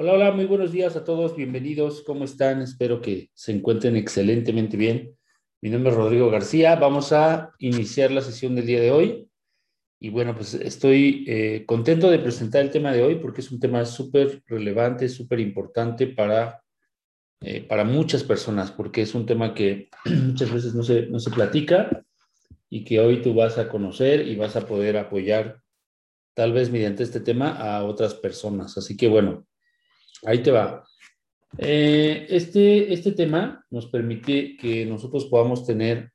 Hola, hola, muy buenos días a todos, bienvenidos, ¿cómo están? Espero que se encuentren excelentemente bien. Mi nombre es Rodrigo García, vamos a iniciar la sesión del día de hoy. Y bueno, pues estoy eh, contento de presentar el tema de hoy porque es un tema súper relevante, súper importante para, eh, para muchas personas, porque es un tema que muchas veces no se, no se platica y que hoy tú vas a conocer y vas a poder apoyar tal vez mediante este tema a otras personas. Así que bueno, Ahí te va. Eh, este, este tema nos permite que nosotros podamos tener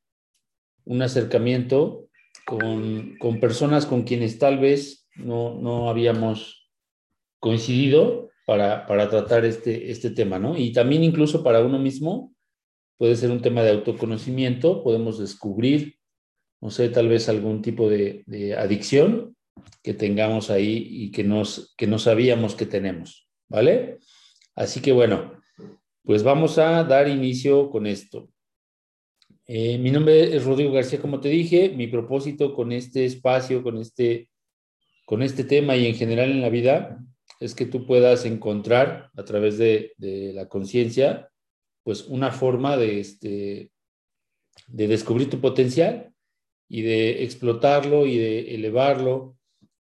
un acercamiento con, con personas con quienes tal vez no, no habíamos coincidido para, para, tratar este, este tema, ¿no? Y también incluso para uno mismo puede ser un tema de autoconocimiento, podemos descubrir, no sé, tal vez algún tipo de, de adicción que tengamos ahí y que, nos, que no sabíamos que tenemos. ¿Vale? Así que bueno, pues vamos a dar inicio con esto. Eh, mi nombre es Rodrigo García, como te dije, mi propósito con este espacio, con este, con este tema y en general en la vida es que tú puedas encontrar a través de, la conciencia, pues una forma de, este, de descubrir tu potencial y de explotarlo y de elevarlo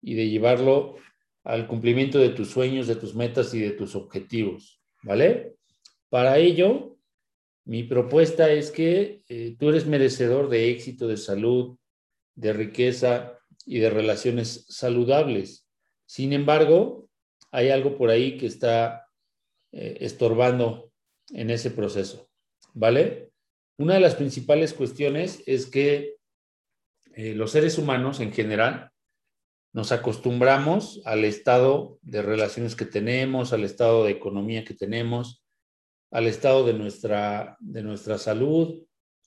y de llevarlo al cumplimiento de tus sueños, de tus metas y de tus objetivos, ¿vale? Para ello, mi propuesta es que eh, tú eres merecedor de éxito, de salud, de riqueza y de relaciones saludables. Sin embargo, hay algo por ahí que está eh, estorbando en ese proceso, ¿vale? Una de las principales cuestiones es que eh, los seres humanos en general nos acostumbramos al estado de relaciones que tenemos, al estado de economía que tenemos, al estado de nuestra, de nuestra salud,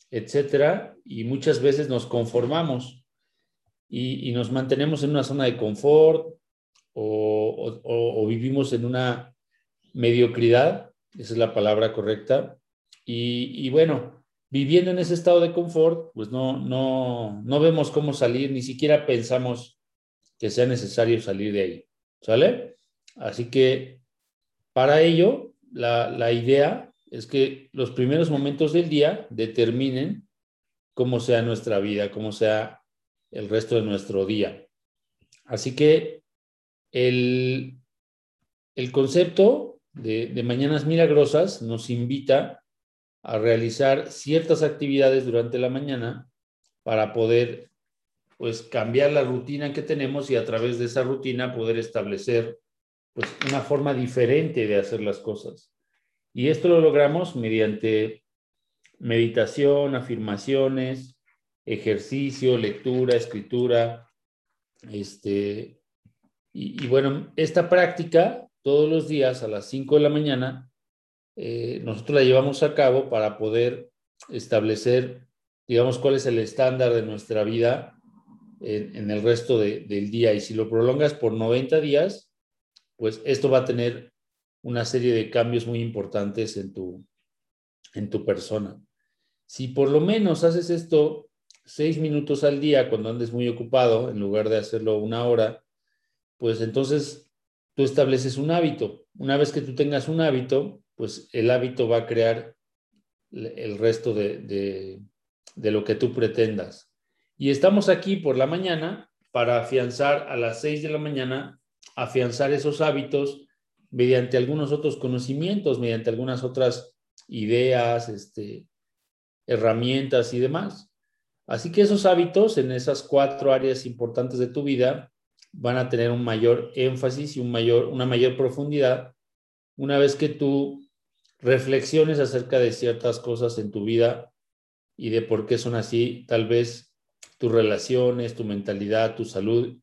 etcétera, y muchas veces nos conformamos y, nos mantenemos en una zona de confort o, vivimos en una mediocridad, esa es la palabra correcta, y, y, bueno, viviendo en ese estado de confort, pues no, no, no vemos cómo salir, ni siquiera pensamos que sea necesario salir de ahí. ¿Sale? Así que para ello, la, idea es que los primeros momentos del día determinen cómo sea nuestra vida, cómo sea el resto de nuestro día. Así que el, el concepto de, de, Mañanas Milagrosas nos invita a realizar ciertas actividades durante la mañana para poder pues cambiar la rutina que tenemos y a través de esa rutina poder establecer pues una forma diferente de hacer las cosas. Y esto lo logramos mediante meditación, afirmaciones, ejercicio, lectura, escritura, este, y, bueno, esta práctica todos los días a las 5 de la mañana, eh, nosotros la llevamos a cabo para poder establecer, digamos, cuál es el estándar de nuestra vida en, el resto del día. Y si lo prolongas por 90 días, pues esto va a tener una serie de cambios muy importantes en tu, en tu persona. Si por lo menos haces esto seis minutos al día cuando andes muy ocupado, en lugar de hacerlo una hora, pues entonces tú estableces un hábito. Una vez que tú tengas un hábito, pues el hábito va a crear el resto de, de lo que tú pretendas. Y estamos aquí por la mañana para afianzar a las 6 de la mañana, afianzar esos hábitos mediante algunos otros conocimientos, mediante algunas otras ideas, este, herramientas y demás. Así que esos hábitos en esas cuatro áreas importantes de tu vida van a tener un mayor énfasis y un mayor, una mayor profundidad una vez que tú reflexiones acerca de ciertas cosas en tu vida y de por qué son así, tal vez tus relaciones, tu mentalidad, tu salud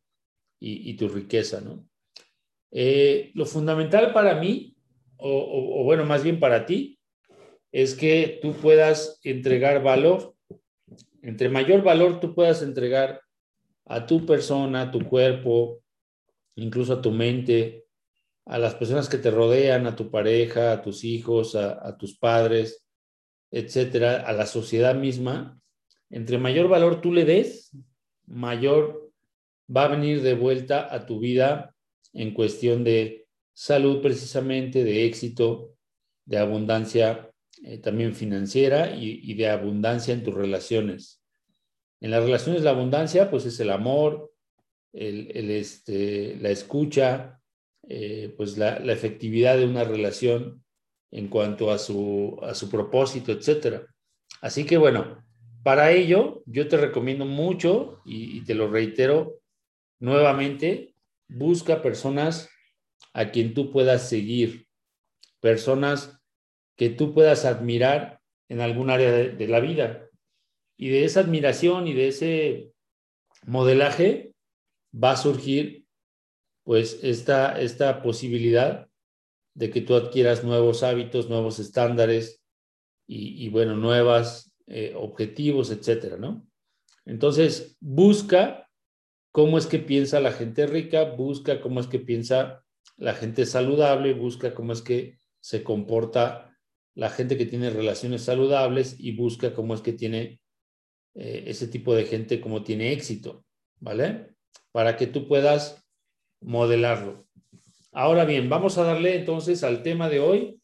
y, tu riqueza, ¿no? Eh, lo fundamental para mí, o, bueno, más bien para ti, es que tú puedas entregar valor. Entre mayor valor tú puedas entregar a tu persona, a tu cuerpo, incluso a tu mente, a las personas que te rodean, a tu pareja, a tus hijos, a, a tus padres, etcétera, a la sociedad misma, entre mayor valor tú le des, mayor va a venir de vuelta a tu vida en cuestión de salud precisamente, de éxito, de abundancia eh, también financiera y, de abundancia en tus relaciones. En las relaciones la abundancia pues es el amor, el, este, la escucha, eh, pues la, la, efectividad de una relación en cuanto a su, a su propósito, etcétera. Así que bueno, para ello yo te recomiendo mucho y, y te lo reitero nuevamente, busca personas a quien tú puedas seguir, personas que tú puedas admirar en algún área de, la vida. Y de esa admiración y de ese modelaje va a surgir pues esta, esta posibilidad de que tú adquieras nuevos hábitos, nuevos estándares y, bueno, nuevos eh, objetivos, etcétera, ¿no? Entonces, busca cómo es que piensa la gente rica, busca cómo es que piensa la gente saludable, busca cómo es que se comporta la gente que tiene relaciones saludables y busca cómo es que tiene eh, ese tipo de gente, como tiene éxito, ¿vale? Para que tú puedas modelarlo. Ahora bien, vamos a darle entonces al tema de hoy.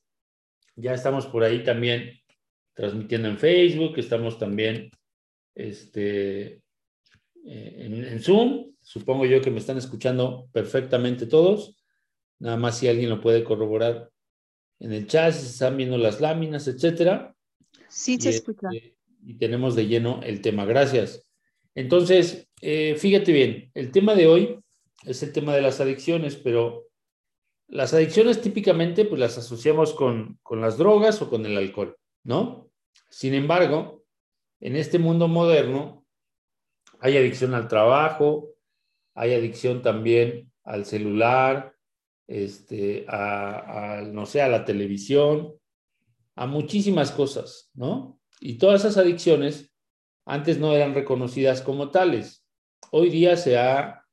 Ya estamos por ahí también transmitiendo en Facebook, estamos también este, eh, en, en Zoom. Supongo yo que me están escuchando perfectamente todos. Nada más si alguien lo puede corroborar en el chat, se están viendo las láminas, etcétera. Sí, se escucha. Este, y tenemos de lleno el tema. Gracias. Entonces, eh, fíjate bien, el tema de hoy es el tema de las adicciones, pero las adicciones típicamente pues las asociamos con, con las drogas o con el alcohol, ¿no? Sin embargo, en este mundo moderno hay adicción al trabajo, hay adicción también al celular, este, a, no sé, a la televisión, a muchísimas cosas, ¿no? Y todas esas adicciones antes no eran reconocidas como tales. Hoy día se ha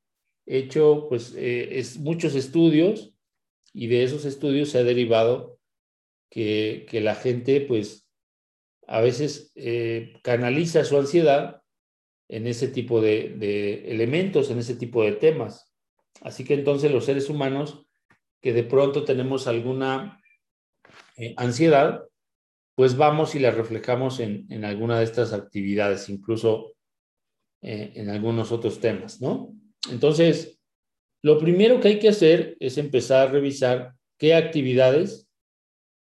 hecho, pues, eh, es, muchos estudios y de esos estudios se ha derivado que, que la gente, pues, a veces eh, canaliza su ansiedad en ese tipo de, elementos, en ese tipo de temas. Así que entonces los seres humanos que de pronto tenemos alguna eh, ansiedad, pues vamos y la reflejamos en, en alguna de estas actividades, incluso eh, en algunos otros temas, ¿no? Entonces, lo primero que hay que hacer es empezar a revisar qué actividades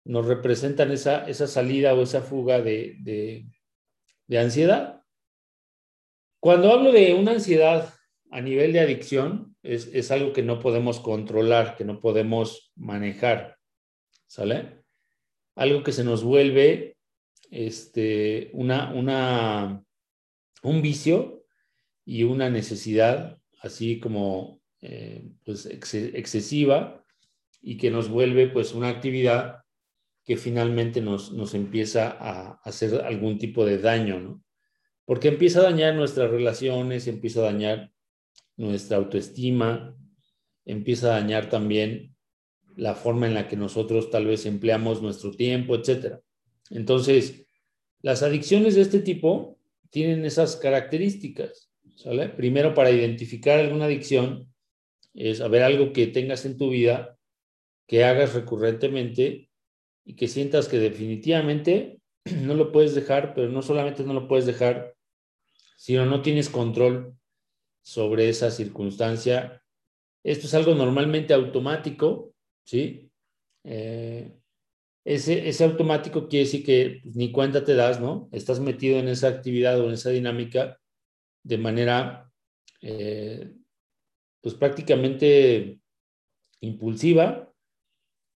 nos representan esa, esa salida o esa fuga de, de, ansiedad. Cuando hablo de una ansiedad a nivel de adicción, es, algo que no podemos controlar, que no podemos manejar, ¿sale? Algo que se nos vuelve este, una, una, un vicio y una necesidad así como eh, pues excesiva y que nos vuelve pues una actividad que finalmente nos, nos empieza a hacer algún tipo de daño, ¿no? Porque empieza a dañar nuestras relaciones, empieza a dañar nuestra autoestima, empieza a dañar también la forma en la que nosotros tal vez empleamos nuestro tiempo, etc. Entonces, las adicciones de este tipo tienen esas características, ¿sale? Primero, para identificar alguna adicción, es haber algo que tengas en tu vida, que hagas recurrentemente y que sientas que definitivamente no lo puedes dejar, pero no solamente no lo puedes dejar, sino no tienes control sobre esa circunstancia. Esto es algo normalmente automático, ¿sí? Eh, ese, ese, automático quiere decir que pues, ni cuenta te das, ¿no? Estás metido en esa actividad o en esa dinámica de manera, eh, pues prácticamente impulsiva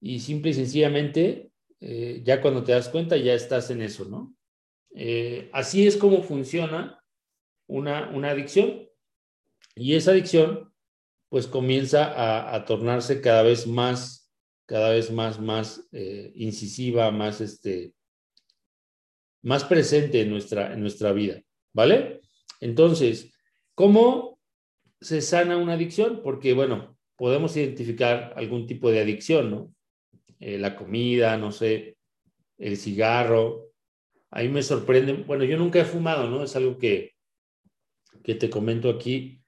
y simple y sencillamente, eh, ya cuando te das cuenta ya estás en eso, ¿no? así es como funciona una, una adicción. Y esa adicción, pues comienza a, tornarse cada vez más, cada vez más, más eh, incisiva, más, este, más presente en nuestra, en nuestra vida, ¿vale? Entonces, ¿cómo se sana una adicción? Porque, bueno, podemos identificar algún tipo de adicción, ¿no? Eh, la comida, no sé, el cigarro. Ahí me sorprende, bueno, yo nunca he fumado, ¿no? Es algo que, que te comento aquí.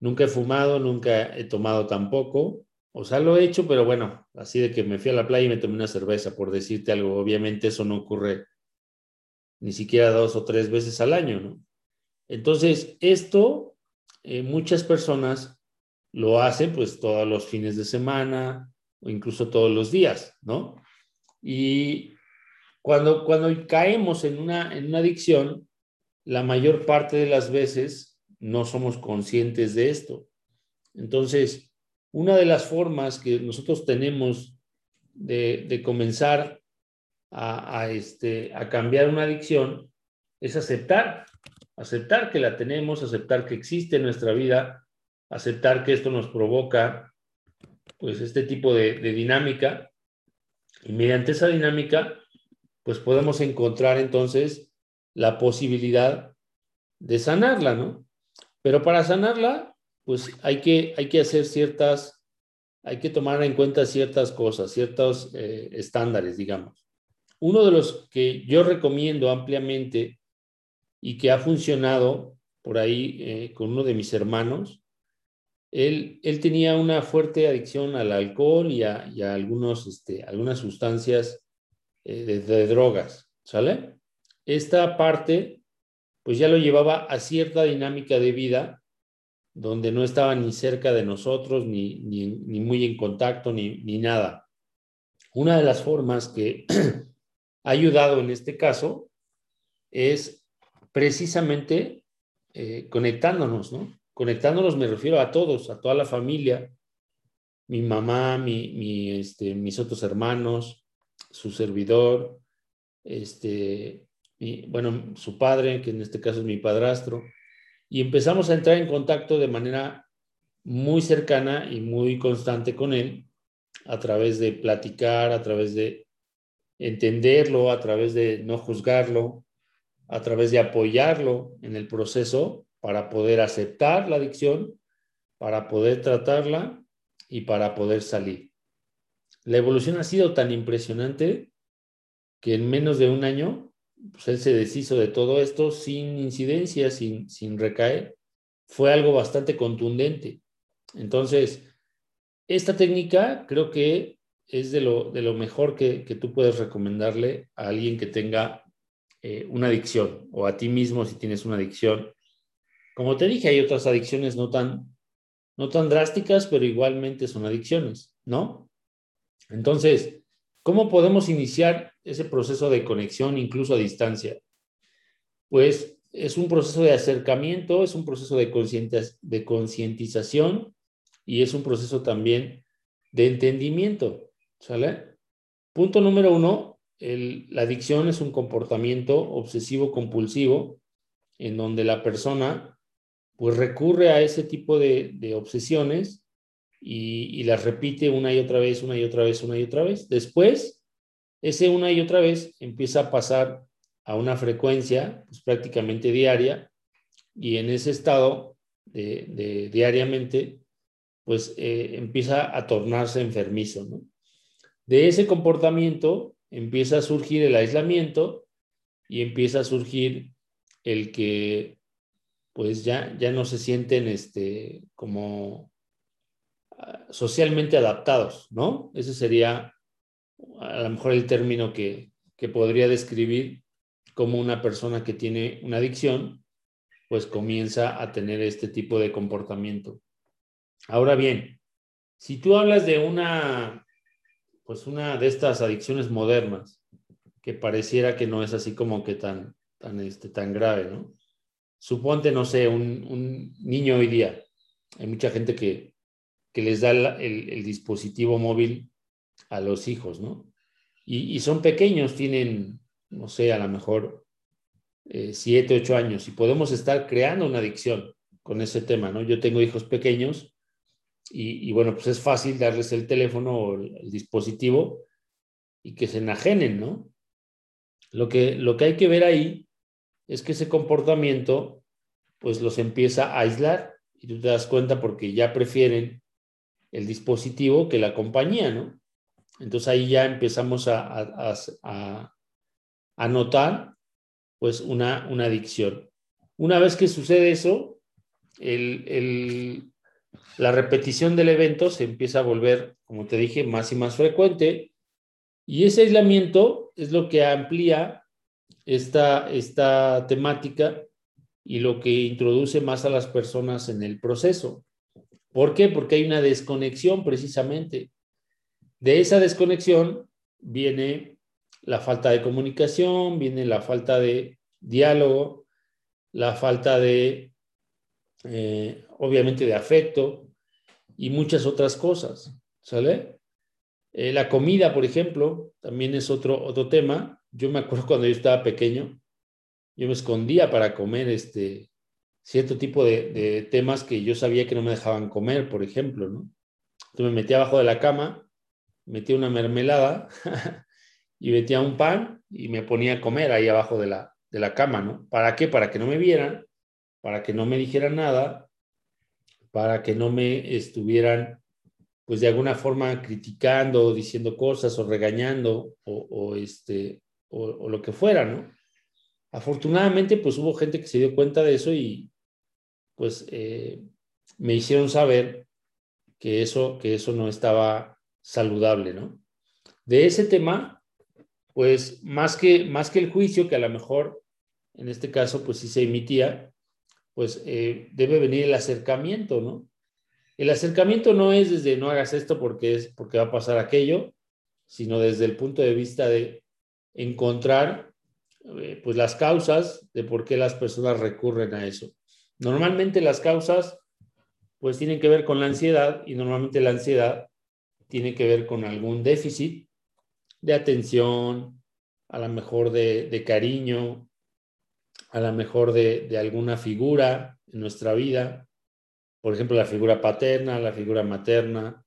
Nunca he fumado, nunca he tomado tampoco. O sea, lo he hecho, pero bueno, así de que me fui a la playa y me tomé una cerveza, por decirte algo. Obviamente eso no ocurre ni siquiera dos o tres veces al año, ¿no? Entonces, esto eh, muchas personas lo hacen pues todos los fines de semana o incluso todos los días, ¿no? Y cuando, cuando caemos en una, en una adicción, la mayor parte de las veces no somos conscientes de esto. Entonces, una de las formas que nosotros tenemos de, comenzar a, este, a cambiar una adicción es aceptar, aceptar que la tenemos, aceptar que existe en nuestra vida, aceptar que esto nos provoca pues este tipo de, dinámica y mediante esa dinámica pues podemos encontrar entonces la posibilidad de sanarla, ¿no? Pero para sanarla, pues hay que, hay que hacer ciertas, hay que tomar en cuenta ciertas cosas, ciertos eh, estándares, digamos. Uno de los que yo recomiendo ampliamente y que ha funcionado por ahí eh, con uno de mis hermanos, él, tenía una fuerte adicción al alcohol y a, algunos, este, algunas sustancias eh, de drogas, ¿sale? esta parte, pues ya lo llevaba a cierta dinámica de vida donde no estaba ni cerca de nosotros, ni, muy en contacto, ni, ni, nada. Una de las formas que ha ayudado en este caso es precisamente eh, conectándonos, ¿no? Conectándonos me refiero a todos, a toda la familia, mi mamá, mi, mi, este, mis otros hermanos, su servidor, este, bueno, su padre, que en este caso es mi padrastro, y empezamos a entrar en contacto de manera muy cercana y muy constante con él a través de platicar, a través de entenderlo, a través de no juzgarlo, a través de apoyarlo en el proceso para poder aceptar la adicción, para poder tratarla y para poder salir. La evolución ha sido tan impresionante que en menos de un año pues él se deshizo de todo esto sin incidencia, sin, sin recaer. Fue algo bastante contundente. Entonces, esta técnica creo que es de lo, de lo mejor que, que tú puedes recomendarle a alguien que tenga eh, una adicción o a ti mismo si tienes una adicción. Como te dije, hay otras adicciones no tan, no tan drásticas, pero igualmente son adicciones, ¿no? Entonces, ¿cómo podemos iniciar ese proceso de conexión incluso a distancia? Pues es un proceso de acercamiento, es un proceso de, concientización y es un proceso también de entendimiento, ¿sale? Punto número uno, la adicción es un comportamiento obsesivo compulsivo en donde la persona pues recurre a ese tipo de, obsesiones y, las repite una y otra vez, una y otra vez, una y otra vez. Después ese una y otra vez empieza a pasar a una frecuencia pues, prácticamente diaria y en ese estado de, diariamente pues eh, empieza a tornarse enfermizo. De ese comportamiento empieza a surgir el aislamiento y empieza a surgir el que pues ya, ya no se sienten este, como ah, socialmente adaptados, ¿no? Ese sería a lo mejor el término que, podría describir como una persona que tiene una adicción, pues comienza a tener este tipo de comportamiento. Ahora bien, si tú hablas de una, pues una de estas adicciones modernas, que pareciera que no es así como que tan, tan, este, tan grave, ¿no? Suponte, no sé, un, niño hoy día. Hay mucha gente que, les da el dispositivo móvil a los hijos, ¿no? Y, son pequeños, tienen, no sé, a lo mejor eh, siete, ocho años, y podemos estar creando una adicción con ese tema, ¿no? Yo tengo hijos pequeños y, bueno, pues es fácil darles el teléfono o el, dispositivo y que se enajenen, ¿no? Lo que, lo que hay que ver ahí es que ese comportamiento pues los empieza a aislar y tú te das cuenta porque ya prefieren el dispositivo que la compañía, ¿no? Entonces ahí ya empezamos a, a, notar pues una, una, adicción. Una vez que sucede eso, el, la repetición del evento se empieza a volver, como te dije, más y más frecuente. Y ese aislamiento es lo que amplía esta, esta temática y lo que introduce más a las personas en el proceso. ¿Por qué? Porque hay una desconexión precisamente. De esa desconexión viene la falta de comunicación, viene la falta de diálogo, la falta de, eh, obviamente, de afecto y muchas otras cosas. ¿Sale? Eh, la comida, por ejemplo, también es otro, otro tema. Yo me acuerdo cuando yo estaba pequeño, yo me escondía para comer este cierto tipo de, temas que yo sabía que no me dejaban comer, por ejemplo, ¿no? Entonces me metía abajo de la cama, metía una mermelada y metía un pan y me ponía a comer ahí abajo de la, de la cama, ¿no? ¿Para qué? Para que no me vieran, para que no me dijeran nada, para que no me estuvieran, pues de alguna forma criticando, diciendo cosas o regañando o, este, o lo que fuera, ¿no? Afortunadamente, pues hubo gente que se dio cuenta de eso y pues eh, me hicieron saber que eso, que eso no estaba saludable, ¿no? De ese tema, pues más que, más que el juicio, que a lo mejor en este caso, pues sí se emitía, pues eh, debe venir el acercamiento, ¿no? El acercamiento no es desde no hagas esto porque es porque va a pasar aquello, sino desde el punto de vista de encontrar eh, pues las causas de por qué las personas recurren a eso. Normalmente las causas pues tienen que ver con la ansiedad y normalmente la ansiedad tiene que ver con algún déficit de atención, a lo mejor de, cariño, a lo mejor de, de, alguna figura en nuestra vida, por ejemplo, la figura paterna, la figura materna,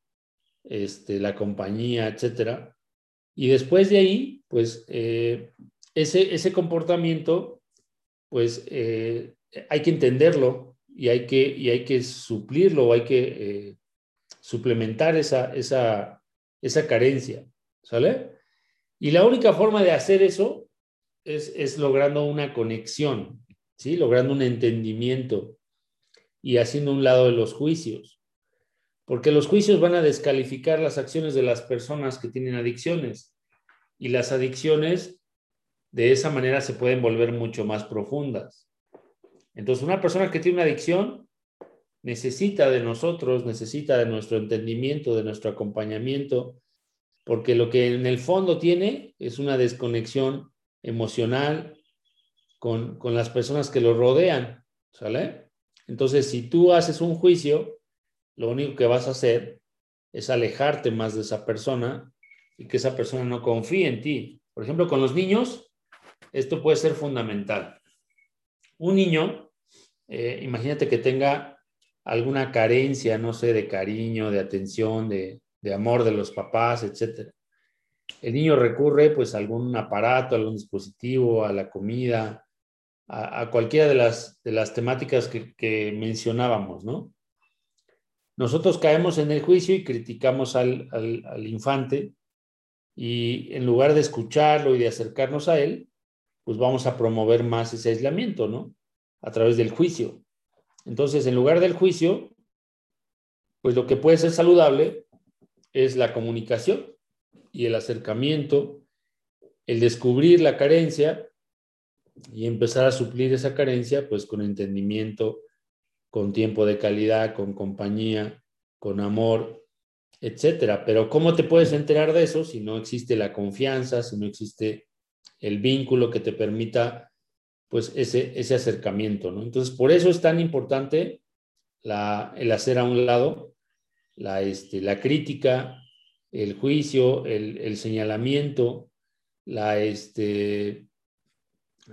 este, la compañía, etcétera. Y después de ahí, pues eh, ese, comportamiento, pues eh, hay que entenderlo y hay que, y hay que suplirlo hay que eh, suplementar esa, esa, esa carencia, ¿sale? Y la única forma de hacer eso es, es logrando una conexión, ¿sí? Logrando un entendimiento y haciendo un lado de los juicios. Porque los juicios van a descalificar las acciones de las personas que tienen adicciones. Y las adicciones de esa manera se pueden volver mucho más profundas. Entonces, una persona que tiene una adicción necesita de nosotros, necesita de nuestro entendimiento, de nuestro acompañamiento, porque lo que en el fondo tiene es una desconexión emocional con, con las personas que lo rodean, ¿sale? Entonces, si tú haces un juicio, lo único que vas a hacer es alejarte más de esa persona y que esa persona no confíe en ti. Por ejemplo, con los niños, esto puede ser fundamental. Un niño, eh, imagínate que tenga alguna carencia, no sé, de cariño, de atención, de, amor de los papás, etc. El niño recurre pues a algún aparato, a algún dispositivo, a la comida, a, cualquiera de las, de las temáticas que, mencionábamos, ¿no? Nosotros caemos en el juicio y criticamos al, infante y en lugar de escucharlo y de acercarnos a él, pues vamos a promover más ese aislamiento, ¿no? A través del juicio. Entonces, en lugar del juicio, pues lo que puede ser saludable es la comunicación y el acercamiento, el descubrir la carencia y empezar a suplir esa carencia, pues con entendimiento, con tiempo de calidad, con compañía, con amor, etcétera. Pero ¿cómo te puedes enterar de eso si no existe la confianza, si no existe el vínculo que te permita pues ese, ese acercamiento, ¿no? Entonces, por eso es tan importante la, el hacer a un lado la, este, la crítica, el juicio, el, señalamiento, la, este,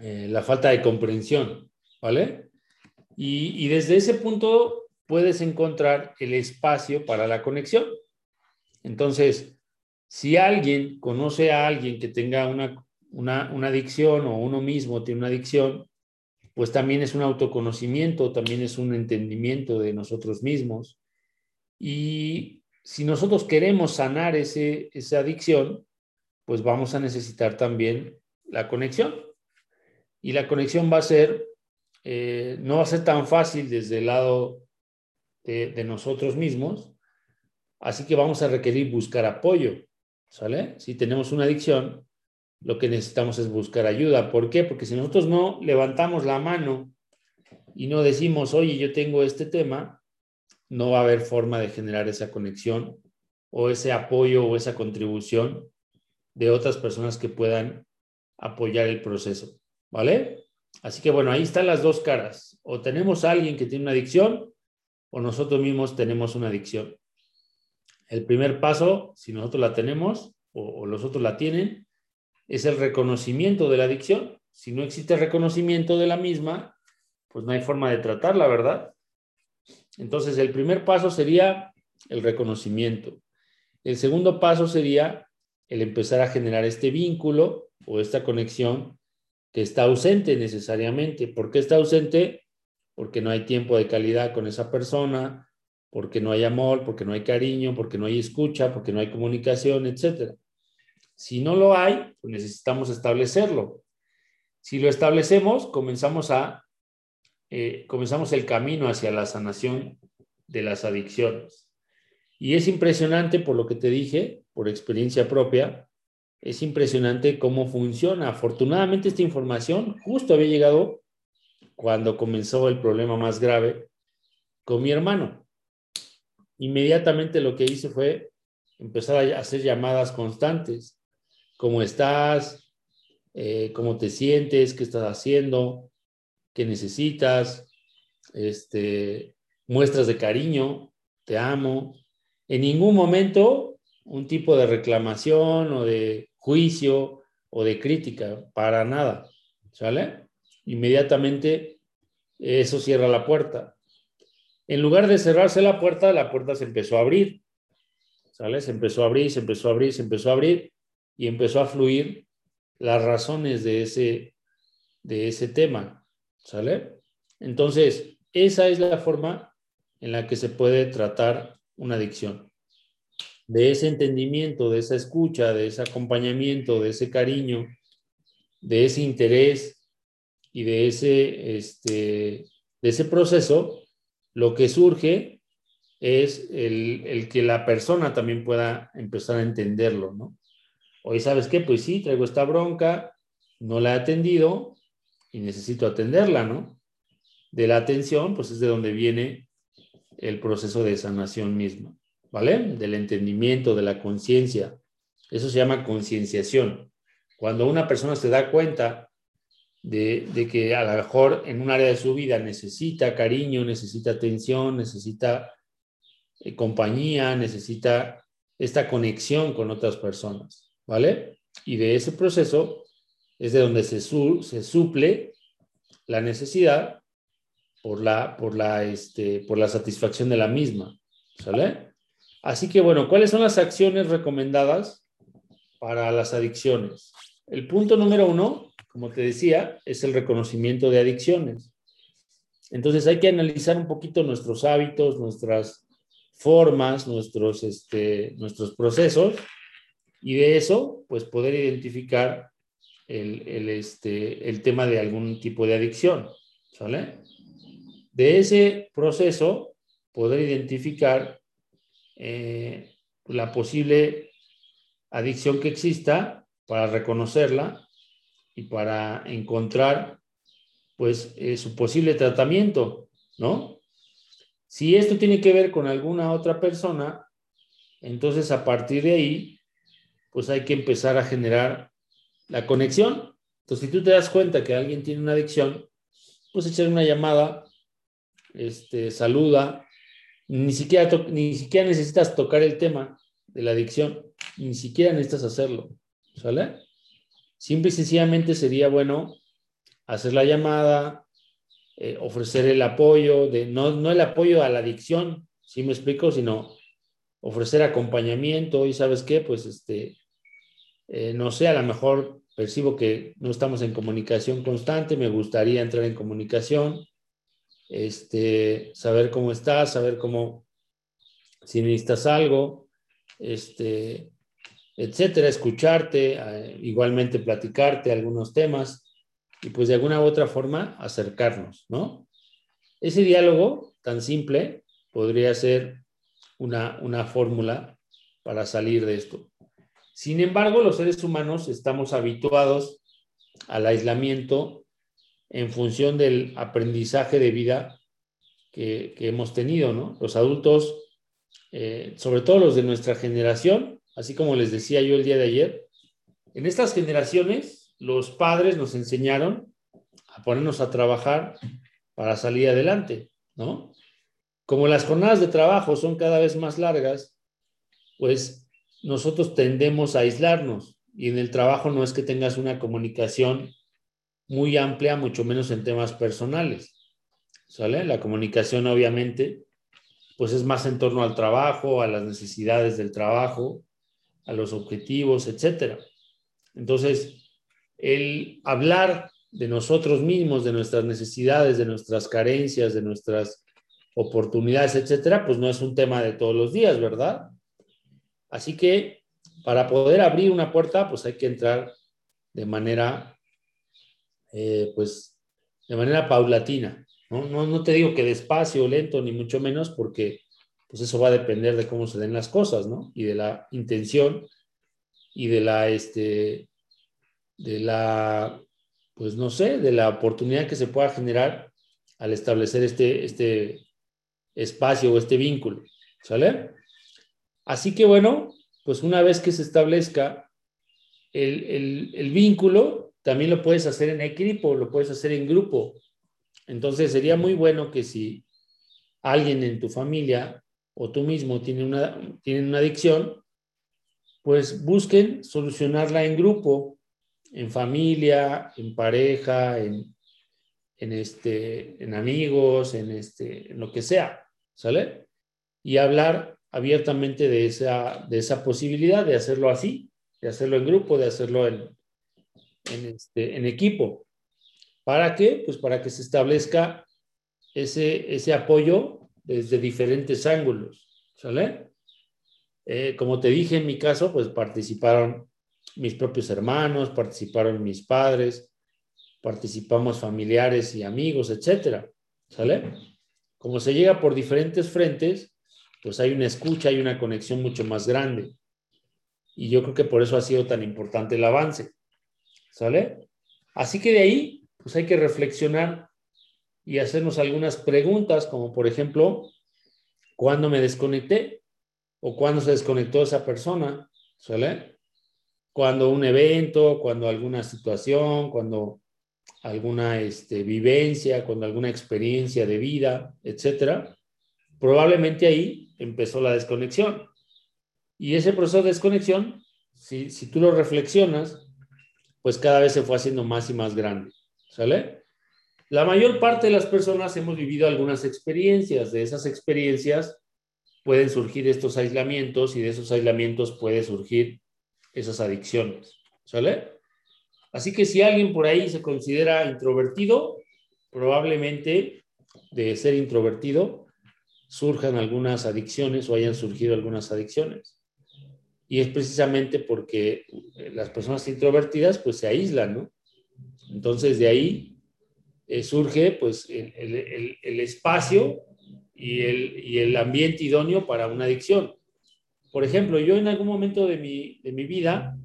eh, la falta de comprensión, ¿vale? Y, desde ese punto puedes encontrar el espacio para la conexión. Entonces, si alguien conoce a alguien que tenga una una, adicción o uno mismo tiene una adicción, pues también es un autoconocimiento, también es un entendimiento de nosotros mismos. Y si nosotros queremos sanar ese, esa adicción, pues vamos a necesitar también la conexión. Y la conexión va a ser, eh, no va a ser tan fácil desde el lado de, nosotros mismos, así que vamos a requerir buscar apoyo. Si tenemos una adicción, lo que necesitamos es buscar ayuda. ¿Por qué? Porque si nosotros no levantamos la mano y no decimos, oye, yo tengo este tema, no va a haber forma de generar esa conexión o ese apoyo o esa contribución de otras personas que puedan apoyar el proceso, ¿vale? Así que bueno, ahí están las dos caras. O tenemos a alguien que tiene una adicción o nosotros mismos tenemos una adicción. El primer paso, si nosotros la tenemos o, los otros la tienen, es el reconocimiento de la adicción. Si no existe reconocimiento de la misma, pues no hay forma de tratarla, ¿verdad? Entonces, el primer paso sería el reconocimiento. El segundo paso sería el empezar a generar este vínculo o esta conexión que está ausente necesariamente. ¿Por qué está ausente? Porque no hay tiempo de calidad con esa persona, porque no hay amor, porque no hay cariño, porque no hay escucha, porque no hay comunicación, etc. Si no lo hay, pues necesitamos establecerlo. Si lo establecemos, comenzamos a eh, comenzamos el camino hacia la sanación de las adicciones. Y es impresionante por lo que te dije, por experiencia propia, es impresionante cómo funciona. Afortunadamente esta información justo había llegado cuando comenzó el problema más grave con mi hermano. Inmediatamente lo que hice fue empezar a hacer llamadas constantes. ¿Cómo estás? Eh, ¿Cómo te sientes? ¿Qué estás haciendo? ¿Qué necesitas? Este, muestras de cariño, te amo. En ningún momento un tipo de reclamación o de juicio o de crítica, para nada, ¿sale? Inmediatamente eso cierra la puerta. En lugar de cerrarse la puerta, la puerta se empezó a abrir, ¿sale? Se empezó a abrir, se empezó a abrir, se empezó a abrir y empezó a fluir las razones de ese, de ese tema, ¿sale? Entonces, esa es la forma en la que se puede tratar una adicción de ese entendimiento, de esa escucha, de ese acompañamiento, de ese cariño, de ese interés y de ese, este, de ese proceso, lo que surge es el, que la persona también pueda empezar a entenderlo, ¿no? Hoy, ¿sabes qué? Pues sí, traigo esta bronca, no la he atendido y necesito atenderla, ¿no? De la atención, pues es de donde viene el proceso de sanación misma. ¿Vale? Del entendimiento, de la conciencia. Eso se llama concienciación. Cuando una persona se da cuenta de, que a lo mejor en un área de su vida necesita cariño, necesita atención, necesita eh, compañía, necesita esta conexión con otras personas, ¿vale? Y de ese proceso es de donde se, se suple la necesidad por la, por, la, este, por la satisfacción de la misma, ¿sale? Así que bueno, ¿cuáles son las acciones recomendadas para las adicciones? El punto número uno, como te decía, es el reconocimiento de adicciones. Entonces hay que analizar un poquito nuestros hábitos, nuestras formas, nuestros, este, nuestros procesos y de eso, pues poder identificar el, el, este, el tema de algún tipo de adicción. ¿Sale? De ese proceso, poder identificar eh, la posible adicción que exista para reconocerla y para encontrar pues eh, su posible tratamiento, ¿no? Si esto tiene que ver con alguna otra persona, entonces a partir de ahí, pues hay que empezar a generar la conexión. Entonces, si tú te das cuenta que alguien tiene una adicción, pues echar una llamada, este, saluda, ni siquiera, ni siquiera necesitas tocar el tema de la adicción, ni siquiera necesitas hacerlo, ¿sale? Simple y sencillamente sería bueno hacer la llamada, eh, ofrecer el apoyo, de, no, no el apoyo a la adicción, si me explico, sino ofrecer acompañamiento y sabes qué, pues este, eh, no sé, a lo mejor percibo que no estamos en comunicación constante, me gustaría entrar en comunicación, este, saber cómo estás, saber cómo, si necesitas algo, este, etcétera, escucharte, eh, igualmente platicarte algunos temas y pues de alguna u otra forma acercarnos, ¿no? Ese diálogo tan simple podría ser una, una fórmula para salir de esto. Sin embargo, los seres humanos estamos habituados al aislamiento en función del aprendizaje de vida que, hemos tenido, ¿no? Los adultos, eh, sobre todo los de nuestra generación, así como les decía yo el día de ayer, en estas generaciones los padres nos enseñaron a ponernos a trabajar para salir adelante, ¿no? Como las jornadas de trabajo son cada vez más largas, pues nosotros tendemos a aislarnos y en el trabajo no es que tengas una comunicación muy amplia, mucho menos en temas personales. ¿Sale? La comunicación obviamente pues es más en torno al trabajo, a las necesidades del trabajo, a los objetivos, etcétera. Entonces, el hablar de nosotros mismos, de nuestras necesidades, de nuestras carencias, de nuestras oportunidades, etcétera, pues no es un tema de todos los días, ¿verdad? Así que para poder abrir una puerta, pues hay que entrar de manera, eh, pues, de manera paulatina. ¿no? ¿no? No, te digo que despacio, lento, ni mucho menos, porque pues eso va a depender de cómo se den las cosas, ¿no? Y de la intención y de la, este, de la, pues no sé, de la oportunidad que se pueda generar al establecer este, este espacio o este vínculo, ¿sale? Así que bueno, pues una vez que se establezca el, vínculo, también lo puedes hacer en equipo, lo puedes hacer en grupo. Entonces sería muy bueno que si alguien en tu familia o tú mismo tiene una, tienen una adicción, pues busquen solucionarla en grupo, en familia, en pareja, en, en, este, en amigos, en, este, en lo que sea, ¿sale? Y hablar abiertamente de esa, de esa posibilidad de hacerlo así, de hacerlo en grupo, de hacerlo en, en, este, en equipo. ¿Para qué? Pues para que se establezca ese, ese apoyo desde diferentes ángulos, ¿sale? Eh, como te dije en mi caso, pues participaron mis propios hermanos, participaron mis padres, participamos familiares y amigos, etcétera, ¿sale? Como se llega por diferentes frentes, pues hay una escucha, hay una conexión mucho más grande. Y yo creo que por eso ha sido tan importante el avance. ¿Sale? Así que de ahí, pues hay que reflexionar y hacernos algunas preguntas, como por ejemplo, ¿cuándo me desconecté? ¿O cuándo se desconectó esa persona? ¿Sale? Cuando un evento, cuando alguna situación, cuando alguna este, vivencia, cuando alguna experiencia de vida, etcétera, probablemente ahí empezó la desconexión. Y ese proceso de desconexión, si, si tú lo reflexionas, pues cada vez se fue haciendo más y más grande. ¿Sale? La mayor parte de las personas hemos vivido algunas experiencias. De esas experiencias pueden surgir estos aislamientos y de esos aislamientos puede surgir esas adicciones. ¿Sale? Así que si alguien por ahí se considera introvertido, probablemente de ser introvertido surjan algunas adicciones o hayan surgido algunas adicciones. Y es precisamente porque eh, las personas introvertidas pues se aíslan, ¿no? Entonces de ahí eh, surge pues el, espacio y el, y el, ambiente idóneo para una adicción. Por ejemplo, yo en algún momento de mi, de mi vida,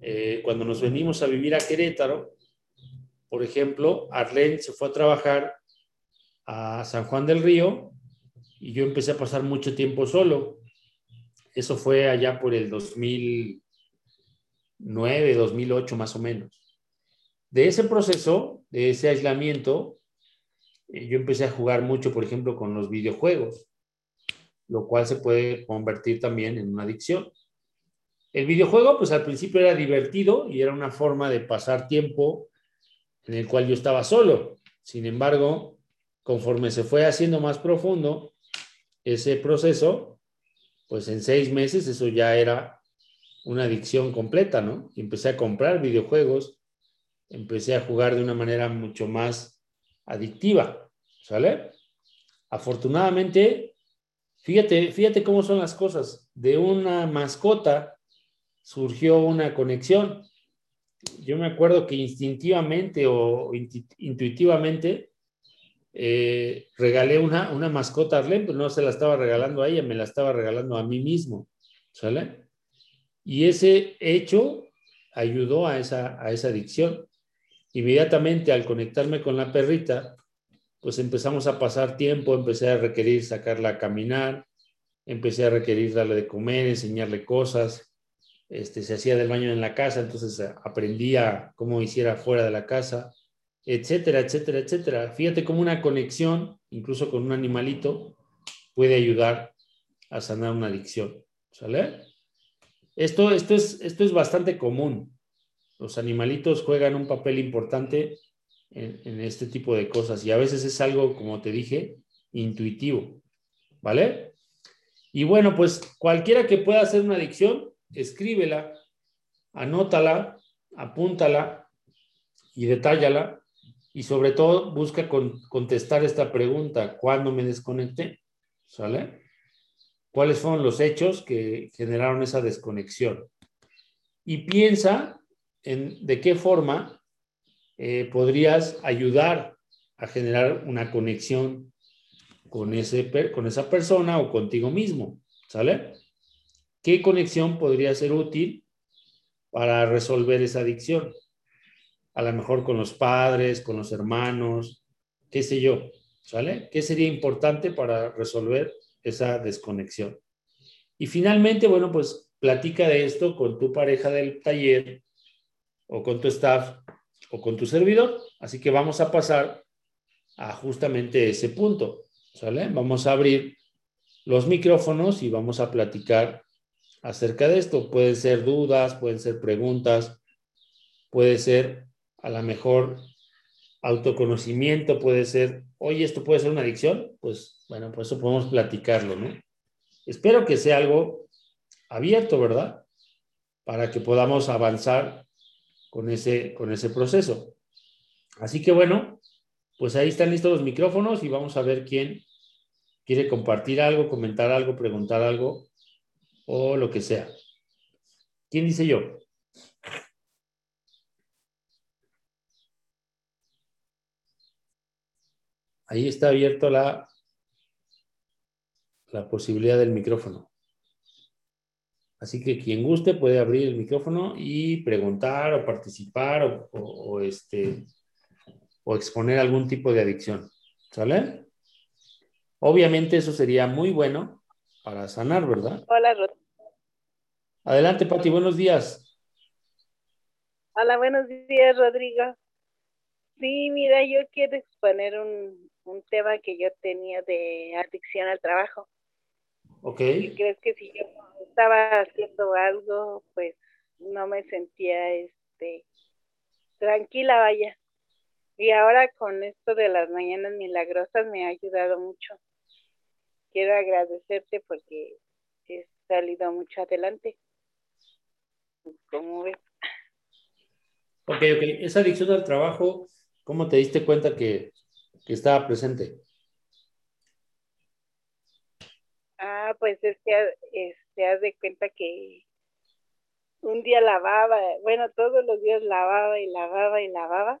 eh, cuando nos venimos a vivir a Querétaro, por ejemplo, Arlene se fue a trabajar a San Juan del Río y yo empecé a pasar mucho tiempo solo. Eso fue allá por el 2009, 2008 más o menos. De ese proceso, de ese aislamiento, eh, yo empecé a jugar mucho, por ejemplo, con los videojuegos, lo cual se puede convertir también en una adicción. El videojuego, pues al principio era divertido y era una forma de pasar tiempo en el cual yo estaba solo. Sin embargo, conforme se fue haciendo más profundo, ese proceso, pues en seis meses eso ya era una adicción completa, ¿no? Y empecé a comprar videojuegos, empecé a jugar de una manera mucho más adictiva, ¿sale? Afortunadamente, fíjate, fíjate cómo son las cosas. De una mascota surgió una conexión. Yo me acuerdo que instintivamente o intuitivamente eh, regalé una, una mascota a Arlene, pero no se la estaba regalando a ella, me la estaba regalando a mí mismo, ¿sale? Y ese hecho ayudó a esa, a esa adicción. Inmediatamente al conectarme con la perrita, pues empezamos a pasar tiempo, empecé a requerir sacarla a caminar, empecé a requerir darle de comer, enseñarle cosas, este, se hacía del baño en la casa, entonces aprendía cómo hiciera fuera de la casa, etcétera, etcétera, etcétera. Fíjate cómo una conexión, incluso con un animalito, puede ayudar a sanar una adicción. ¿Sale? Esto, esto, es, esto es bastante común. Los animalitos juegan un papel importante en, en, este tipo de cosas y a veces es algo, como te dije, intuitivo. ¿Vale? Y bueno, pues cualquiera que pueda hacer una adicción, escríbela, anótala, apúntala y detállala y sobre todo busca con, contestar esta pregunta, ¿cuándo me desconecté? ¿Sale? ¿Cuáles fueron los hechos que generaron esa desconexión? Y piensa en de qué forma eh, podrías ayudar a generar una conexión con, ese, con esa persona o contigo mismo, ¿sale? ¿Qué conexión podría ser útil para resolver esa adicción? A lo mejor con los padres, con los hermanos, qué sé yo, ¿sale? ¿Qué sería importante para resolver esa desconexión? Y finalmente, bueno, pues platica de esto con tu pareja del taller o con tu staff o con tu servidor. Así que vamos a pasar a justamente ese punto, ¿sale? Vamos a abrir los micrófonos y vamos a platicar acerca de esto. Pueden ser dudas, pueden ser preguntas, puede ser a lo mejor autoconocimiento puede ser, oye, esto puede ser una adicción, pues bueno, pues eso podemos platicarlo, ¿no? Espero que sea algo abierto, ¿verdad? Para que podamos avanzar con ese, con ese proceso. Así que bueno, pues ahí están listos los micrófonos y vamos a ver quién quiere compartir algo, comentar algo, preguntar algo o lo que sea. ¿Quién dice yo? Ahí está abierto la, la posibilidad del micrófono. Así que quien guste puede abrir el micrófono y preguntar o participar o, este, o exponer algún tipo de adicción. ¿Sale? Obviamente eso sería muy bueno para sanar, ¿verdad? Hola, Rod. Adelante, Pati, buenos días. Hola, buenos días, Rodrigo. Sí, mira, yo quiero exponer un, un tema que yo tenía de adicción al trabajo. Ok. ¿Y crees que si yo estaba haciendo algo, pues no me sentía este tranquila, vaya. Y ahora con esto de las mañanas milagrosas me ha ayudado mucho. Quiero agradecerte porque he salido mucho adelante. ¿Cómo ves? Ok, ok. Esa adicción al trabajo, ¿cómo te diste cuenta que, que estaba presente? Ah, pues es que este, haz de cuenta que un día lavaba, bueno, todos los días lavaba y lavaba y lavaba.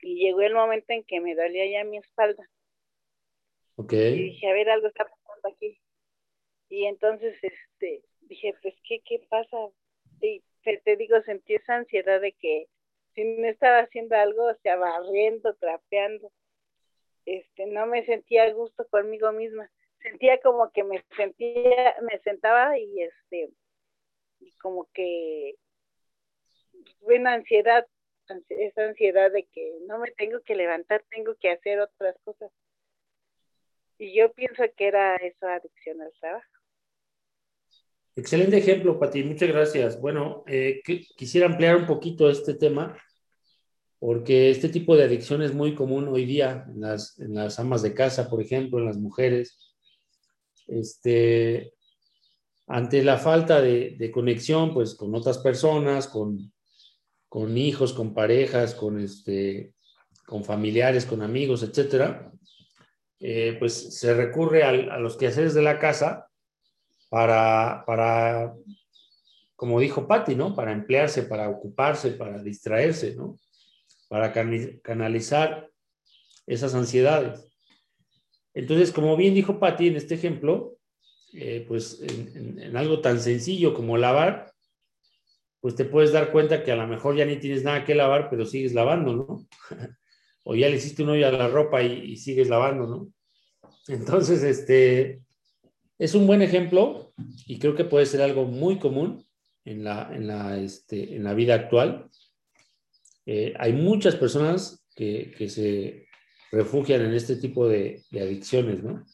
Y llegó el momento en que me dolía ya mi espalda. Ok. Y dije, a ver, algo está pasando aquí. Y entonces, este, dije, pues, ¿qué, qué pasa? Y te, te digo, sentí esa ansiedad de que si no estaba haciendo algo, o sea, barriendo, trapeando, este, no me sentía a gusto conmigo misma. Sentía como que me sentía, me sentaba y este, y como que buena ansiedad, esa ansiedad de que no me tengo que levantar, tengo que hacer otras cosas. Y yo pienso que era eso adicción al trabajo. Excelente ejemplo, Pati, muchas gracias. Bueno, eh, quisiera ampliar un poquito este tema, porque este tipo de adicción es muy común hoy día en las, amas de casa, por ejemplo, en las mujeres. Este, ante la falta de, conexión, pues, con otras personas, con, con hijos, con parejas, con, este, con familiares, con amigos, etcétera, eh, pues se recurre a los quehaceres de la casa para, para como dijo Patti, ¿no? Para emplearse, para ocuparse, para distraerse, ¿no? Para canalizar esas ansiedades. Entonces, como bien dijo Patti en este ejemplo, eh, pues en, algo tan sencillo como lavar, pues te puedes dar cuenta que a lo mejor ya ni tienes nada que lavar, pero sigues lavando, ¿no? o ya le hiciste un hoyo a la ropa y, y, sigues lavando, ¿no? Entonces, este, es un buen ejemplo y creo que puede ser algo muy común en la, en la, este, en la vida actual. Eh, hay muchas personas que, que, se refugian en este tipo de, adicciones, ¿no?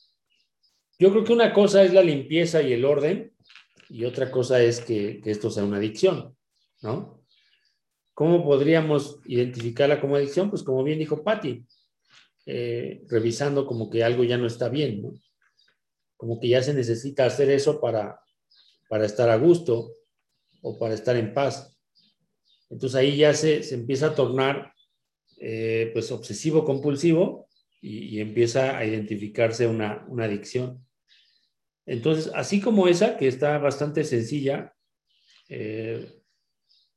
Yo creo que una cosa es la limpieza y el orden y otra cosa es que, que esto sea una adicción, ¿no? ¿Cómo podríamos identificarla como adicción? Pues como bien dijo Patti, eh, revisando como que algo ya no está bien, ¿no? Como que ya se necesita hacer eso para, para estar a gusto o para estar en paz. Entonces ahí ya se, se empieza a tornar eh, pues obsesivo compulsivo y, empieza a identificarse una, una adicción. Entonces, así como esa, que está bastante sencilla, eh,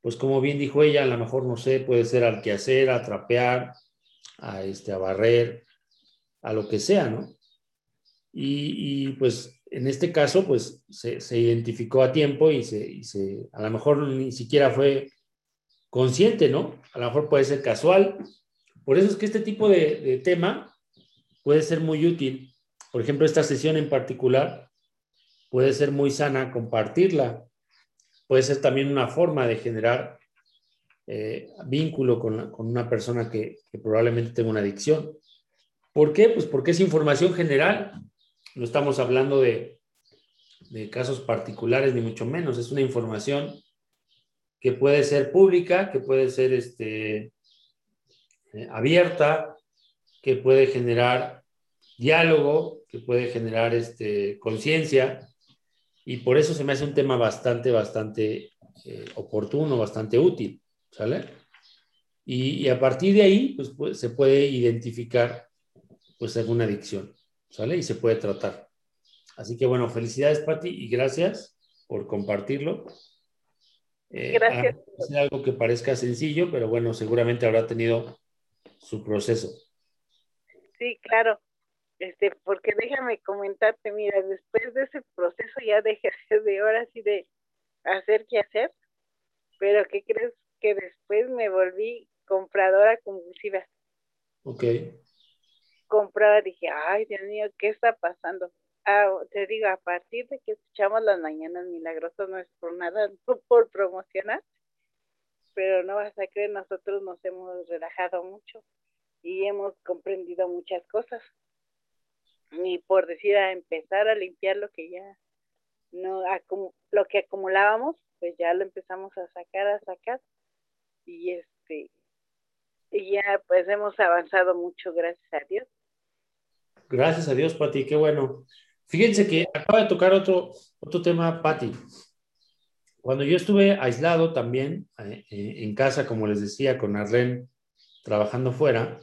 pues como bien dijo ella, a lo mejor, no sé, puede ser al quehacer, a trapear, a, este, a barrer, a lo que sea, ¿no? Y, y pues en este caso, pues se, se identificó a tiempo y, se, y se, a lo mejor ni siquiera fue consciente, ¿no? A lo mejor puede ser casual. Por eso es que este tipo de, de tema puede ser muy útil. Por ejemplo, esta sesión en particular puede ser muy sana compartirla. Puede ser también una forma de generar eh, vínculo con, con, una persona que, que, probablemente tenga una adicción. ¿Por qué? Pues porque es información general. No estamos hablando de, de casos particulares, ni mucho menos. Es una información que puede ser pública, que puede ser este, eh, abierta, que puede generar diálogo, que puede generar este, conciencia, y por eso se me hace un tema bastante, bastante eh, oportuno, bastante útil, ¿sale? Y, a partir de ahí, pues, pues, se puede identificar, pues, alguna adicción, ¿sale? Y se puede tratar. Así que, bueno, felicidades, Patti, y gracias por compartirlo. Eh, Gracias. Es algo que parezca sencillo, pero bueno, seguramente habrá tenido su proceso. Sí, claro. Este, porque déjame comentarte, mira, después de ese proceso ya dejé de horas y de hacer qué hacer, pero ¿qué crees? Que después me volví compradora compulsiva. Ok. Compraba, dije, ay, Dios mío, ¿qué está pasando? Ah, te digo, a partir de que escuchamos las mañanas milagrosas, no es por nada, no por promocionar, pero no vas a creer, nosotros nos hemos relajado mucho y hemos comprendido muchas cosas. Y por decir, a empezar a limpiar lo que ya no, lo que acumulábamos, pues ya lo empezamos a sacar, a sacar. Y este, y ya pues hemos avanzado mucho, gracias a Dios. Gracias a Dios, Pati, qué bueno. Fíjense que acaba de tocar otro, otro tema, Patti. Cuando yo estuve aislado también eh, eh, en casa, como les decía, con Arlen trabajando fuera,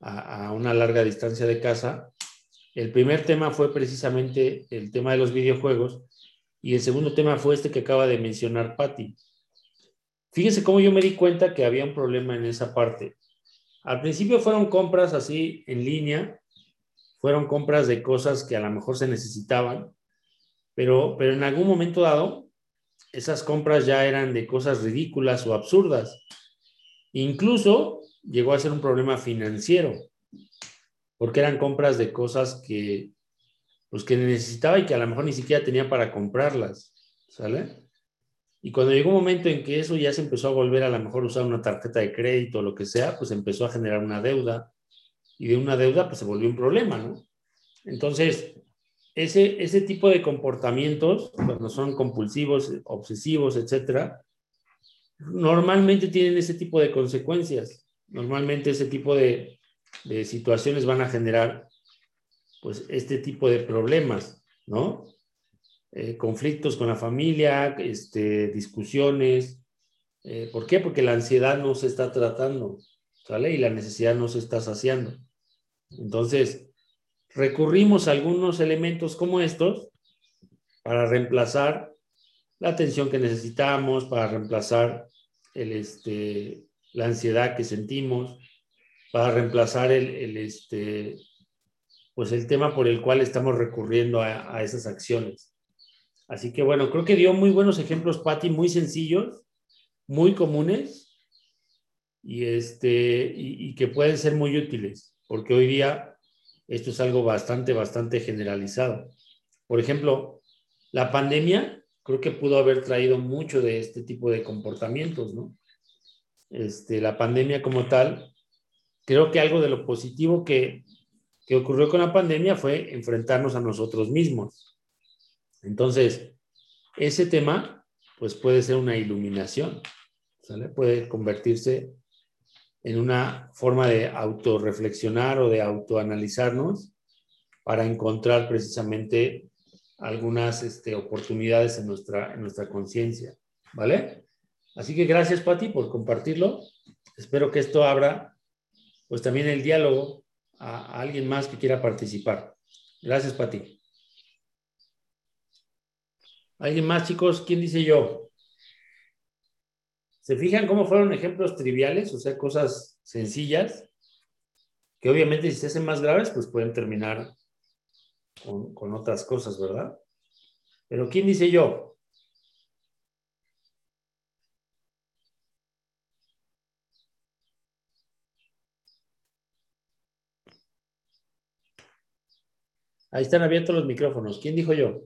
a, a, una larga distancia de casa, el primer tema fue precisamente el tema de los videojuegos y el segundo tema fue este que acaba de mencionar Patti. Fíjense cómo yo me di cuenta que había un problema en esa parte. Al principio fueron compras así en línea, fueron compras de cosas que a lo mejor se necesitaban, pero, pero en algún momento dado, esas compras ya eran de cosas ridículas o absurdas. Incluso llegó a ser un problema financiero, porque eran compras de cosas que, pues, que necesitaba y que a lo mejor ni siquiera tenía para comprarlas, ¿sale? Y cuando llegó un momento en que eso ya se empezó a volver a lo mejor usar una tarjeta de crédito o lo que sea, pues empezó a generar una deuda y de una deuda, pues se volvió un problema, ¿no? Entonces, ese, ese tipo de comportamientos, cuando son compulsivos, obsesivos, etcétera, normalmente tienen ese tipo de consecuencias. Normalmente ese tipo de, de situaciones van a generar, pues, este tipo de problemas, ¿no? Eh, conflictos con la familia, este, discusiones. Eh, ¿Por qué? Porque la ansiedad no se está tratando, ¿sale? Y la necesidad no se está saciando. Entonces, recurrimos a algunos elementos como estos para reemplazar la atención que necesitamos, para reemplazar el, este, la ansiedad que sentimos. para reemplazar el, este, pues el tema por el cual estamos recurriendo a, a, esas acciones. Así que bueno, creo que dio muy buenos ejemplos, Patti, muy sencillos, muy comunes y, este, y, que pueden ser muy útiles, porque hoy día esto es algo bastante, bastante generalizado. Por ejemplo, la pandemia creo que pudo haber traído mucho de este tipo de comportamientos, ¿no? Este, la pandemia como tal, creo que algo de lo positivo que, que ocurrió con la pandemia fue enfrentarnos a nosotros mismos. Entonces, ese tema, pues puede ser una iluminación, ¿sale? Puede convertirse en una forma de autorreflexionar o de autoanalizarnos para encontrar precisamente algunas este, oportunidades en nuestra, en nuestra conciencia, ¿vale? Así que gracias, Pati, por compartirlo. Espero que esto abra, pues también el diálogo a, a alguien más que quiera participar. Gracias, Pati. ¿Alguien más, chicos? ¿Quién dice yo? ¿Se fijan cómo fueron ejemplos triviales, o sea, cosas sencillas, que obviamente si se hacen más graves, pues pueden terminar con, otras cosas, ¿verdad? Pero ¿quién dice yo? Ahí están abiertos los micrófonos. ¿Quién dijo yo?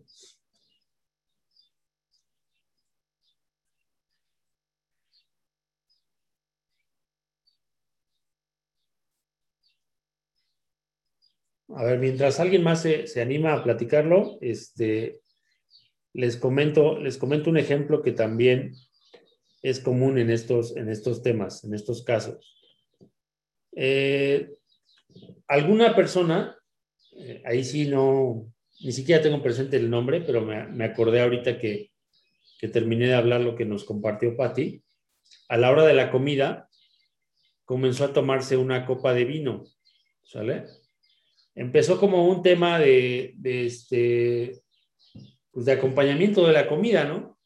A ver, mientras alguien más se, se, anima a platicarlo, este, les, comento, les comento un ejemplo que también es común en estos, en estos temas, en estos casos. Eh, alguna persona, eh, ahí sí no, ni siquiera tengo presente el nombre, pero me, me acordé ahorita que, que, terminé de hablar lo que nos compartió Patti, a la hora de la comida comenzó a tomarse una copa de vino, ¿sale? Empezó como un tema de, este, pues de acompañamiento de la comida, ¿no?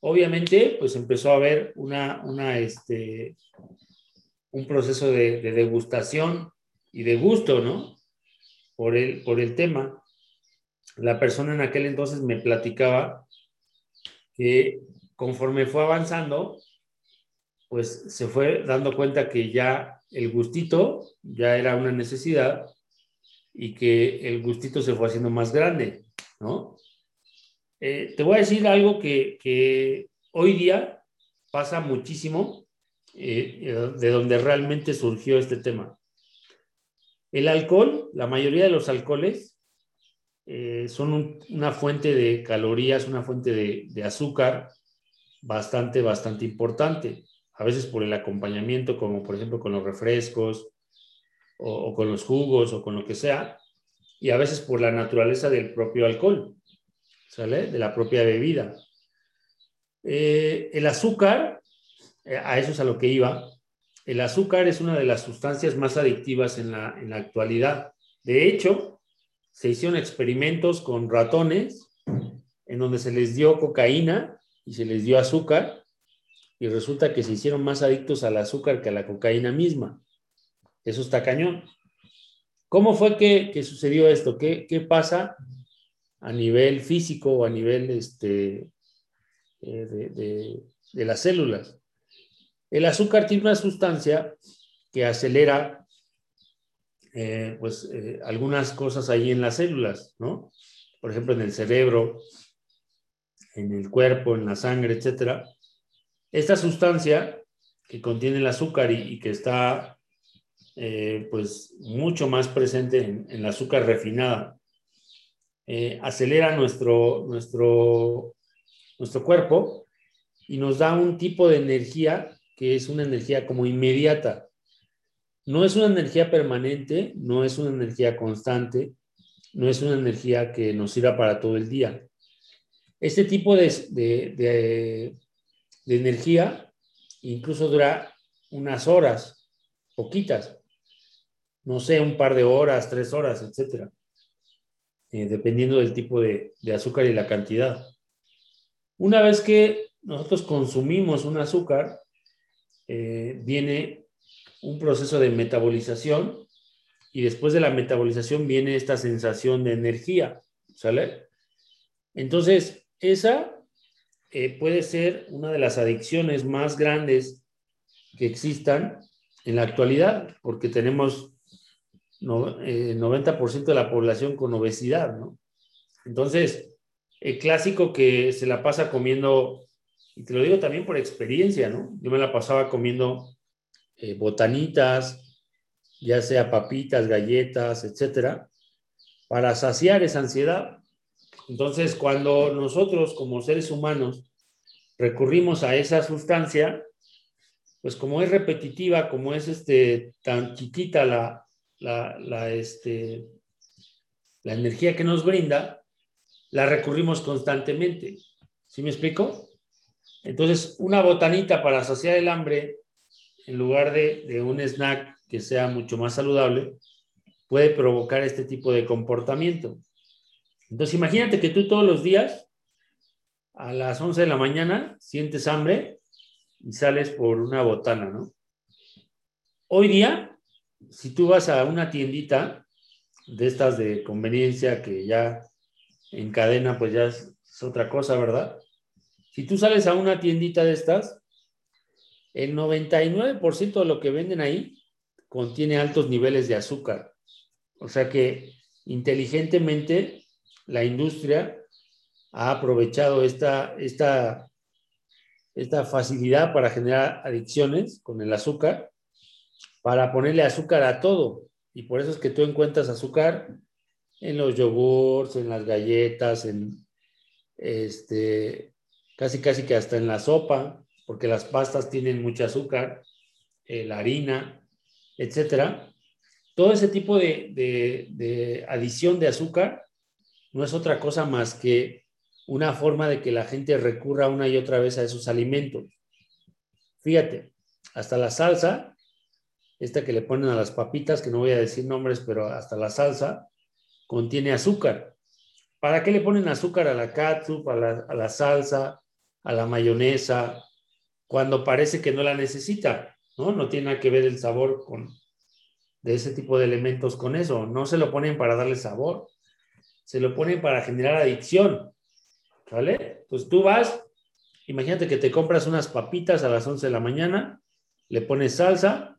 Obviamente, pues empezó a haber una, una este, un proceso de, de, degustación y de gusto, ¿no? Por el, por el tema. La persona en aquel entonces me platicaba que conforme fue avanzando, pues se fue dando cuenta que ya el gustito ya era una necesidad y que el gustito se fue haciendo más grande, ¿no? Eh, te voy a decir algo que, que hoy día pasa muchísimo, eh, de donde realmente surgió este tema. El alcohol, la mayoría de los alcoholes eh, son un, una fuente de calorías, una fuente de, de azúcar bastante, bastante importante. A veces por el acompañamiento, como por ejemplo con los refrescos, o, con los jugos o con lo que sea, y a veces por la naturaleza del propio alcohol, ¿sale? De la propia bebida. Eh, el azúcar, eh, a eso es a lo que iba, el azúcar es una de las sustancias más adictivas en la, en la actualidad. De hecho, se hicieron experimentos con ratones en donde se les dio cocaína y se les dio azúcar y resulta que se hicieron más adictos al azúcar que a la cocaína misma. Eso está cañón. ¿Cómo fue que, que sucedió esto? ¿Qué, ¿Qué, pasa a nivel físico o a nivel este, eh, de, de, las células? El azúcar tiene una sustancia que acelera eh, pues, eh, algunas cosas ahí en las células, ¿no? Por ejemplo, en el cerebro, en el cuerpo, en la sangre, etc. Esta sustancia que contiene el azúcar y que está eh, pues mucho más presente en, en la azúcar refinada. Eh, acelera nuestro, nuestro, nuestro cuerpo y nos da un tipo de energía que es una energía como inmediata. No es una energía permanente, no es una energía constante, no es una energía que nos sirva para todo el día. Este tipo de, de, de energía incluso dura unas horas, poquitas no sé, un par de horas, tres horas, etcétera, eh, dependiendo del tipo de, azúcar y la cantidad. Una vez que nosotros consumimos un azúcar, eh, viene un proceso de metabolización y después de la metabolización viene esta sensación de energía, ¿sale? Entonces, esa eh, puede ser una de las adicciones más grandes que existan en la actualidad, porque tenemos 90% eh, de la población con obesidad, ¿no? Entonces, el clásico que se la pasa comiendo, y te lo digo también por experiencia, ¿no? Yo me la pasaba comiendo eh, botanitas, ya sea papitas, galletas, etcétera, para saciar esa ansiedad. Entonces, cuando nosotros como seres humanos recurrimos a esa sustancia, pues como es repetitiva, como es este, tan chiquita la, la, este, la energía que nos brinda, la recurrimos constantemente. ¿Sí me explico? Entonces, una botanita para saciar el hambre, en lugar de, de un snack que sea mucho más saludable, puede provocar este tipo de comportamiento. Entonces, imagínate que tú todos los días, a las 11 de la mañana, sientes hambre y sales por una botana, ¿no? Hoy día, si tú vas a una tiendita de estas de conveniencia que ya en cadena, pues ya es, otra cosa, ¿verdad? Si tú sales a una tiendita de estas, el 99% de lo que venden ahí contiene altos niveles de azúcar. O sea que inteligentemente la industria ha aprovechado esta, esta, esta facilidad para generar adicciones con el azúcar, para ponerle azúcar a todo. Y por eso es que tú encuentras azúcar en los yogurts, en las galletas, en este, casi casi que hasta en la sopa, porque las pastas tienen mucho azúcar, eh, la harina, etcétera, todo ese tipo de, adición de azúcar no es otra cosa más que una forma de que la gente recurra una y otra vez a esos alimentos. Fíjate, hasta la salsa, esta que le ponen a las papitas, que no voy a decir nombres, pero hasta la salsa, contiene azúcar. ¿Para qué le ponen azúcar a la la, a la salsa, a la mayonesa, cuando parece que no la necesita? ¿no? No tiene nada que ver el sabor con, de ese tipo de elementos con eso. No se lo ponen para darle sabor, se lo ponen para generar adicción. ¿Vale? Pues tú vas, imagínate que te compras unas papitas a las 11 de la mañana, le pones salsa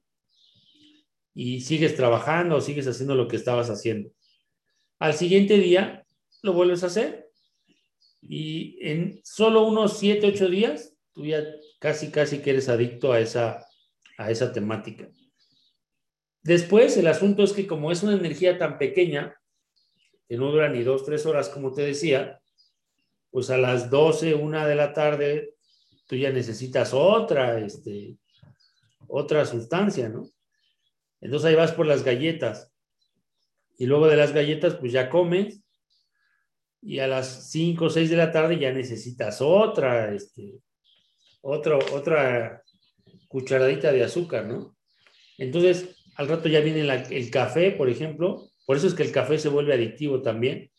y sigues trabajando o sigues haciendo lo que estabas haciendo. Al siguiente día lo vuelves a hacer y en solo unos 7, 8 días tú ya casi, casi que eres adicto a esa, a esa temática. Después, el asunto es que como es una energía tan pequeña, que no dura ni dos, tres horas, como te decía, pues a las 12, una de la tarde, tú ya necesitas otra, este, otra sustancia, ¿no? Entonces ahí vas por las galletas. Y luego de las galletas, pues ya comes. Y a las 5 o 6 de la tarde ya necesitas otra, este, otro, otra cucharadita de azúcar, ¿no? Entonces, al rato ya viene el café, por ejemplo. Por eso es que el café se vuelve adictivo también,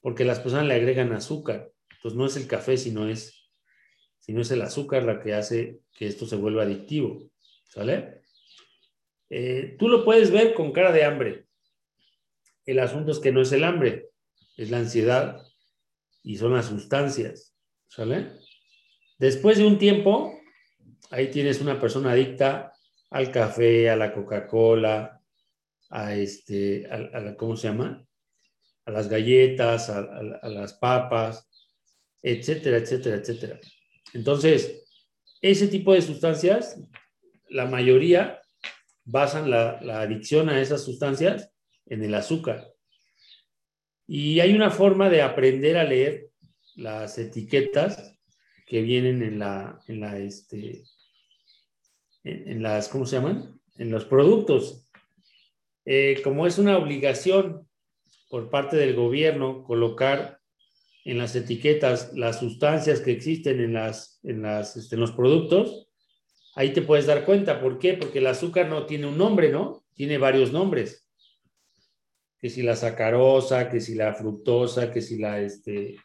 porque las personas le agregan azúcar. Entonces, no es el café, sino es, sino es el azúcar la que hace que esto se vuelva adictivo. ¿Sale? Eh, tú lo puedes ver con cara de hambre. El asunto es que no es el hambre, es la ansiedad y son las sustancias. ¿Sale? Después de un tiempo, ahí tienes una persona adicta al café, a la Coca-Cola, a este, a, ¿cómo se llama? A las galletas, a, las papas, etcétera, etcétera, etcétera. Entonces, ese tipo de sustancias, la mayoría basan la, la adicción a esas sustancias en el azúcar. Y hay una forma de aprender a leer las etiquetas que vienen en la, en la, este, en, las, ¿cómo se llaman? En los productos. Eh, como es una obligación por parte del gobierno colocar en las etiquetas las sustancias que existen en, las, en, las, este, en los productos, ahí te puedes dar cuenta. ¿Por qué? Porque el azúcar no tiene un nombre, ¿no? Tiene varios nombres. Que si la sacarosa, que si la fructosa, que si la, este,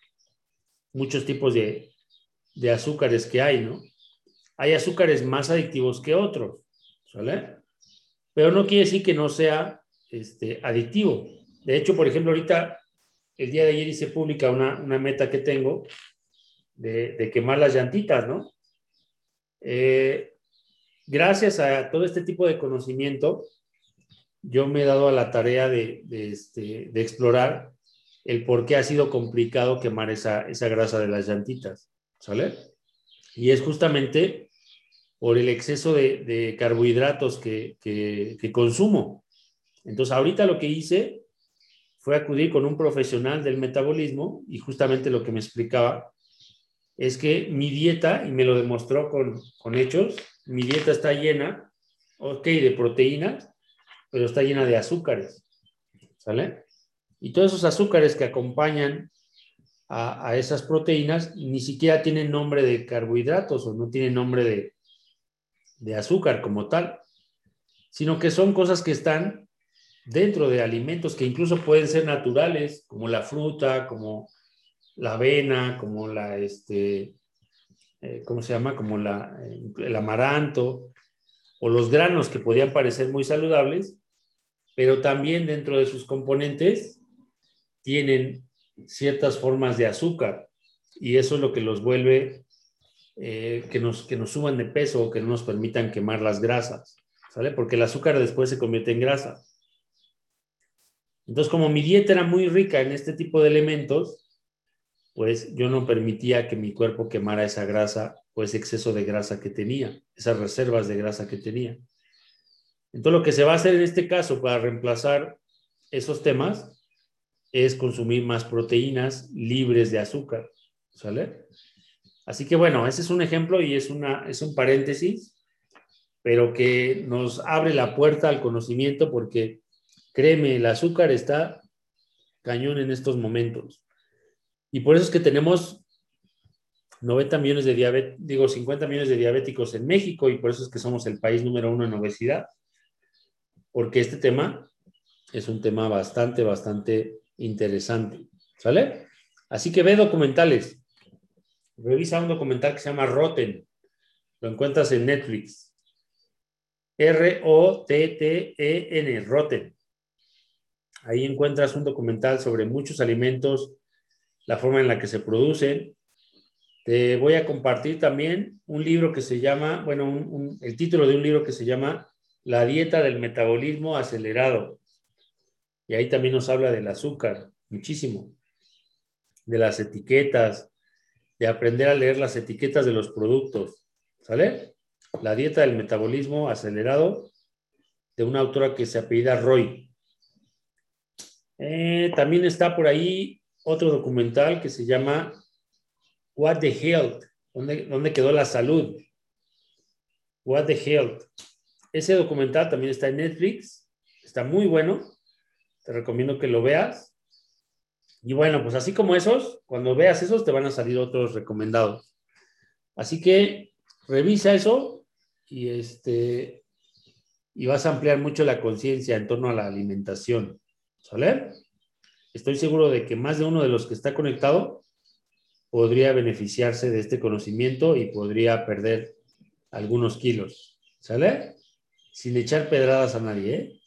muchos tipos de, de azúcares que hay, ¿no? Hay azúcares más adictivos que otros, ¿sale? pero no quiere decir que no sea este, adictivo. De hecho, por ejemplo, ahorita, el día de ayer hice pública una, una meta que tengo de, de, quemar las llantitas, ¿no? Eh, gracias a todo este tipo de conocimiento, yo me he dado a la tarea de, este, explorar el por qué ha sido complicado quemar esa, grasa de las llantitas, ¿sale? Y es justamente por el exceso de, de carbohidratos que, que, que, consumo. Entonces, ahorita lo que hice fue acudir con un profesional del metabolismo y justamente lo que me explicaba es que mi dieta, y me lo demostró con, con hechos, mi dieta está llena, ok, de proteínas, pero está llena de azúcares, ¿sale? Y todos esos azúcares que acompañan a, a, esas proteínas ni siquiera tienen nombre de carbohidratos o no tienen nombre de, de azúcar como tal, sino que son cosas que están dentro de alimentos que incluso pueden ser naturales, como la fruta, como la avena, como la, este, eh, ¿cómo se llama? Como la, el amaranto, o los granos que podían parecer muy saludables, pero también dentro de sus componentes tienen ciertas formas de azúcar y eso es lo que los vuelve eh, que, nos, que nos suban de peso o que no nos permitan quemar las grasas, ¿sale? Porque el azúcar después se convierte en grasa. Entonces, como mi dieta era muy rica en este tipo de elementos, pues yo no permitía que mi cuerpo quemara esa grasa o ese exceso de grasa que tenía, esas reservas de grasa que tenía. Entonces, lo que se va a hacer en este caso para reemplazar esos temas es consumir más proteínas libres de azúcar. Así que bueno, ese es un ejemplo y es, una, es un paréntesis, pero que nos abre la puerta al conocimiento porque, créeme, el azúcar está cañón en estos momentos. Y por eso es que tenemos 90 millones de diabetes, digo 50 millones de diabéticos en México y por eso es que somos el país número uno en obesidad, porque este tema es un tema bastante, bastante interesante. ¿Sale? Así que ve documentales. Revisa un documental que se llama Rotten. Lo encuentras en Netflix. R-O-T-T-E-N, Rotten. Ahí encuentras un documental sobre muchos alimentos, la forma en la que se producen. Te voy a compartir también un libro que se llama, bueno, el título de un libro que se llama La dieta del metabolismo acelerado. Y ahí también nos habla del azúcar, muchísimo, de las etiquetas, de aprender a leer las etiquetas de los productos. ¿Sale? La dieta del metabolismo acelerado de una autora que se apellida Roy. Eh, también está por ahí otro documental que se llama What the Health, ¿dónde, ¿dónde quedó la salud? What the Health. Ese documental también está en Netflix, está muy bueno, te recomiendo que lo veas. Y bueno, pues así como esos, cuando veas esos te van a salir otros recomendados. Así que revisa eso y este y vas a ampliar mucho la conciencia en torno a la alimentación. ¿Sale? Estoy seguro de que más de uno de los que está conectado podría beneficiarse de este conocimiento y podría perder algunos kilos. ¿Sale? Sin echar pedradas a nadie, ¿eh?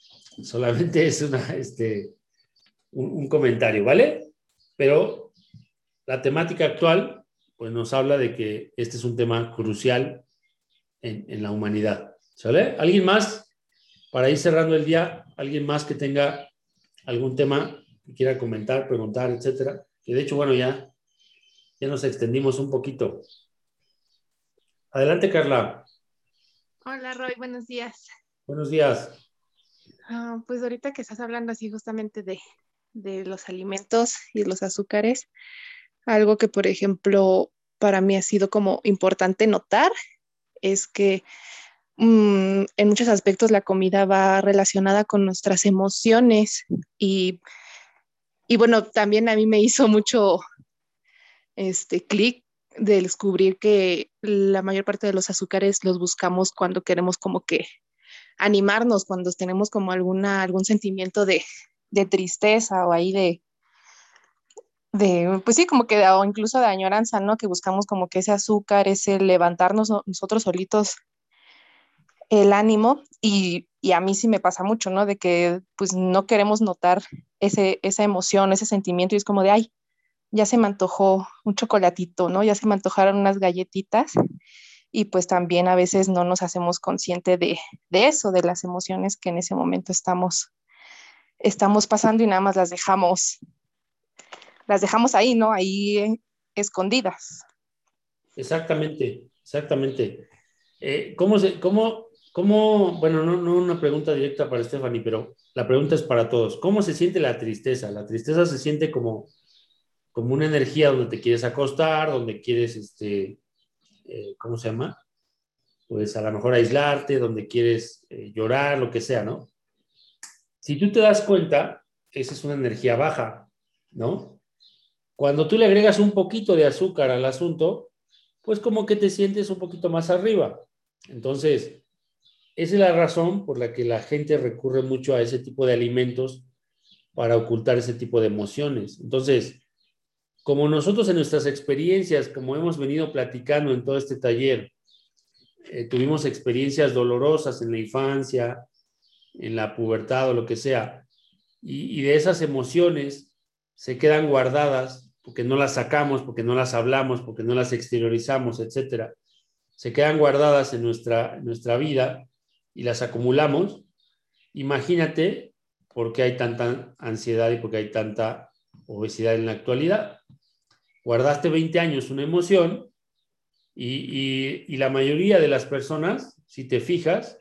Solamente es una, este, un, un, comentario, ¿vale? Pero la temática actual, pues nos habla de que este es un tema crucial en, en la humanidad, ¿sale? ¿Alguien más? Para ir cerrando el día, ¿alguien más que tenga algún tema que quiera comentar, preguntar, etcétera? Que de hecho, bueno, ya, ya nos extendimos un poquito. Adelante, Carla. Hola, Roy, buenos días. Buenos días. Uh, pues ahorita que estás hablando así justamente de, de, los alimentos y los azúcares, algo que por ejemplo para mí ha sido como importante notar es que um, en muchos aspectos la comida va relacionada con nuestras emociones y, y bueno, también a mí me hizo mucho este clic de descubrir que la mayor parte de los azúcares los buscamos cuando queremos como que animarnos cuando tenemos como alguna, algún sentimiento de, de tristeza o ahí de, de, pues sí, como que, o incluso de añoranza, ¿no? Que buscamos como que ese azúcar, ese levantarnos nosotros solitos el ánimo y, y a mí sí me pasa mucho, ¿no? De que pues no queremos notar ese, esa emoción, ese sentimiento y es como de, ay, ya se me antojó un chocolatito, ¿no? Ya se me antojaron unas galletitas y pues también a veces no nos hacemos consciente de, de eso, de las emociones que en ese momento estamos, estamos pasando y nada más las dejamos, las dejamos ahí, ¿no? Ahí escondidas. Exactamente, exactamente. Eh, ¿cómo, se, cómo, cómo, bueno, no, no una pregunta directa para Stephanie, pero la pregunta es para todos. ¿Cómo se siente la tristeza? La tristeza se siente como, como una energía donde te quieres acostar, donde quieres, este, eh, ¿cómo se llama? Pues a lo mejor aislarte, donde quieres eh, llorar, lo que sea, ¿no? Si tú te das cuenta, esa es una energía baja, ¿no? Cuando tú le agregas un poquito de azúcar al asunto, pues como que te sientes un poquito más arriba. Entonces, esa es la razón por la que la gente recurre mucho a ese tipo de alimentos para ocultar ese tipo de emociones. Entonces, como nosotros en nuestras experiencias, como hemos venido platicando en todo este taller, eh, tuvimos experiencias dolorosas en la infancia, en la pubertad o lo que sea, y, de esas emociones se quedan guardadas porque no las sacamos, porque no las hablamos, porque no las exteriorizamos, etcétera, se quedan guardadas en nuestra, nuestra vida y las acumulamos, imagínate por qué hay tanta ansiedad y por qué hay tanta obesidad en la actualidad. Guardaste 20 años una emoción y, y la mayoría de las personas, si te fijas,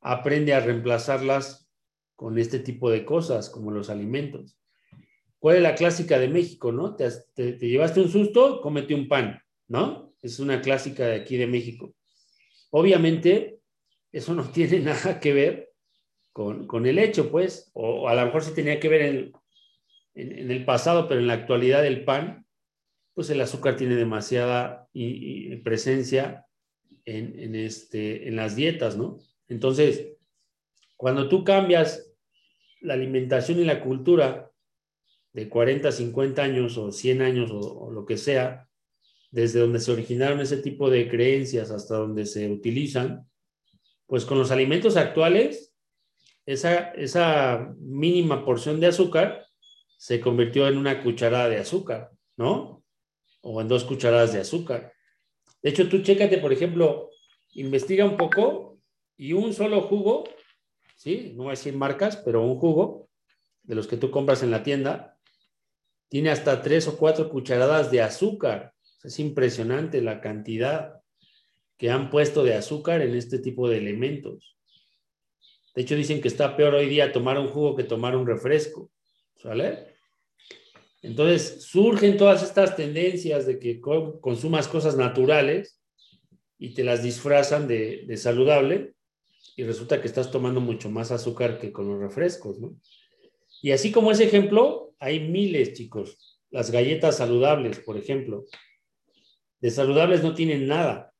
aprende a reemplazarlas con este tipo de cosas, como los alimentos. ¿Cuál es la clásica de México, no? Te, llevaste un susto, cómete un pan, ¿no? Es una clásica de aquí de México. Obviamente, eso no tiene nada que ver con, el hecho, pues, o, a lo mejor sí tenía que ver en, en, el pasado, pero en la actualidad el pan, pues el azúcar tiene demasiada presencia en, en, este, en las dietas, ¿no? Entonces, cuando tú cambias la alimentación y la cultura de 40, 50 años o 100 años o, lo que sea, desde donde se originaron ese tipo de creencias hasta donde se utilizan, pues con los alimentos actuales, esa, esa mínima porción de azúcar se convirtió en una cucharada de azúcar, ¿no? O en dos cucharadas de azúcar. De hecho, tú chécate, por ejemplo, investiga un poco y un solo jugo, ¿sí? No voy a decir marcas, pero un jugo de los que tú compras en la tienda, tiene hasta tres o cuatro cucharadas de azúcar. Es impresionante la cantidad que han puesto de azúcar en este tipo de elementos. De hecho, dicen que está peor hoy día tomar un jugo que tomar un refresco. ¿Sale? Entonces, surgen todas estas tendencias de que consumas cosas naturales y te las disfrazan de, saludable y resulta que estás tomando mucho más azúcar que con los refrescos, ¿no? Y así como ese ejemplo, hay miles, chicos. Las galletas saludables, por ejemplo. De saludables no tienen nada,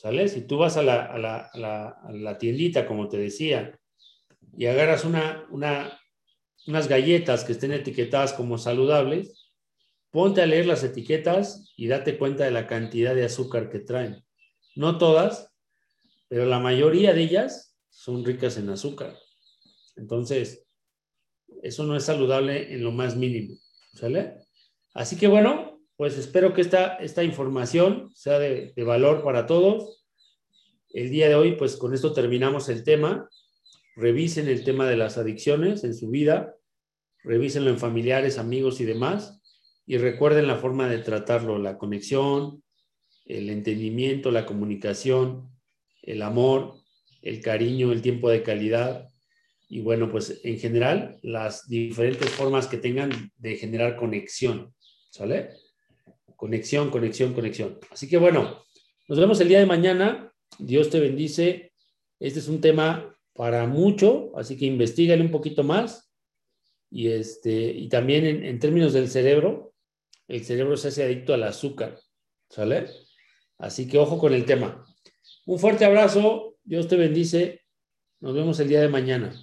¿sale? Si tú vas a la, a la, la, tiendita, como te decía, y agarras una, una, unas galletas que estén etiquetadas como saludables, ponte a leer las etiquetas y date cuenta de la cantidad de azúcar que traen. No todas, pero la mayoría de ellas son ricas en azúcar. Entonces, eso no es saludable en lo más mínimo. ¿Sale? Así que bueno, pues espero que esta, esta información sea de, de valor para todos. El día de hoy, pues con esto terminamos el tema. Revisen el tema de las adicciones en su vida, revísenlo en familiares, amigos y demás, y recuerden la forma de tratarlo, la conexión, el entendimiento, la comunicación, el amor, el cariño, el tiempo de calidad, y bueno, pues en general las diferentes formas que tengan de generar conexión, ¿sale? Conexión, conexión, conexión. Así que bueno, nos vemos el día de mañana. Dios te bendice. Este es un tema para mucho, así que investigale un poquito más. Y, este, y también en, en términos del cerebro, el cerebro se hace adicto al azúcar, ¿sale? Así que ojo con el tema. Un fuerte abrazo, Dios te bendice. Nos vemos el día de mañana.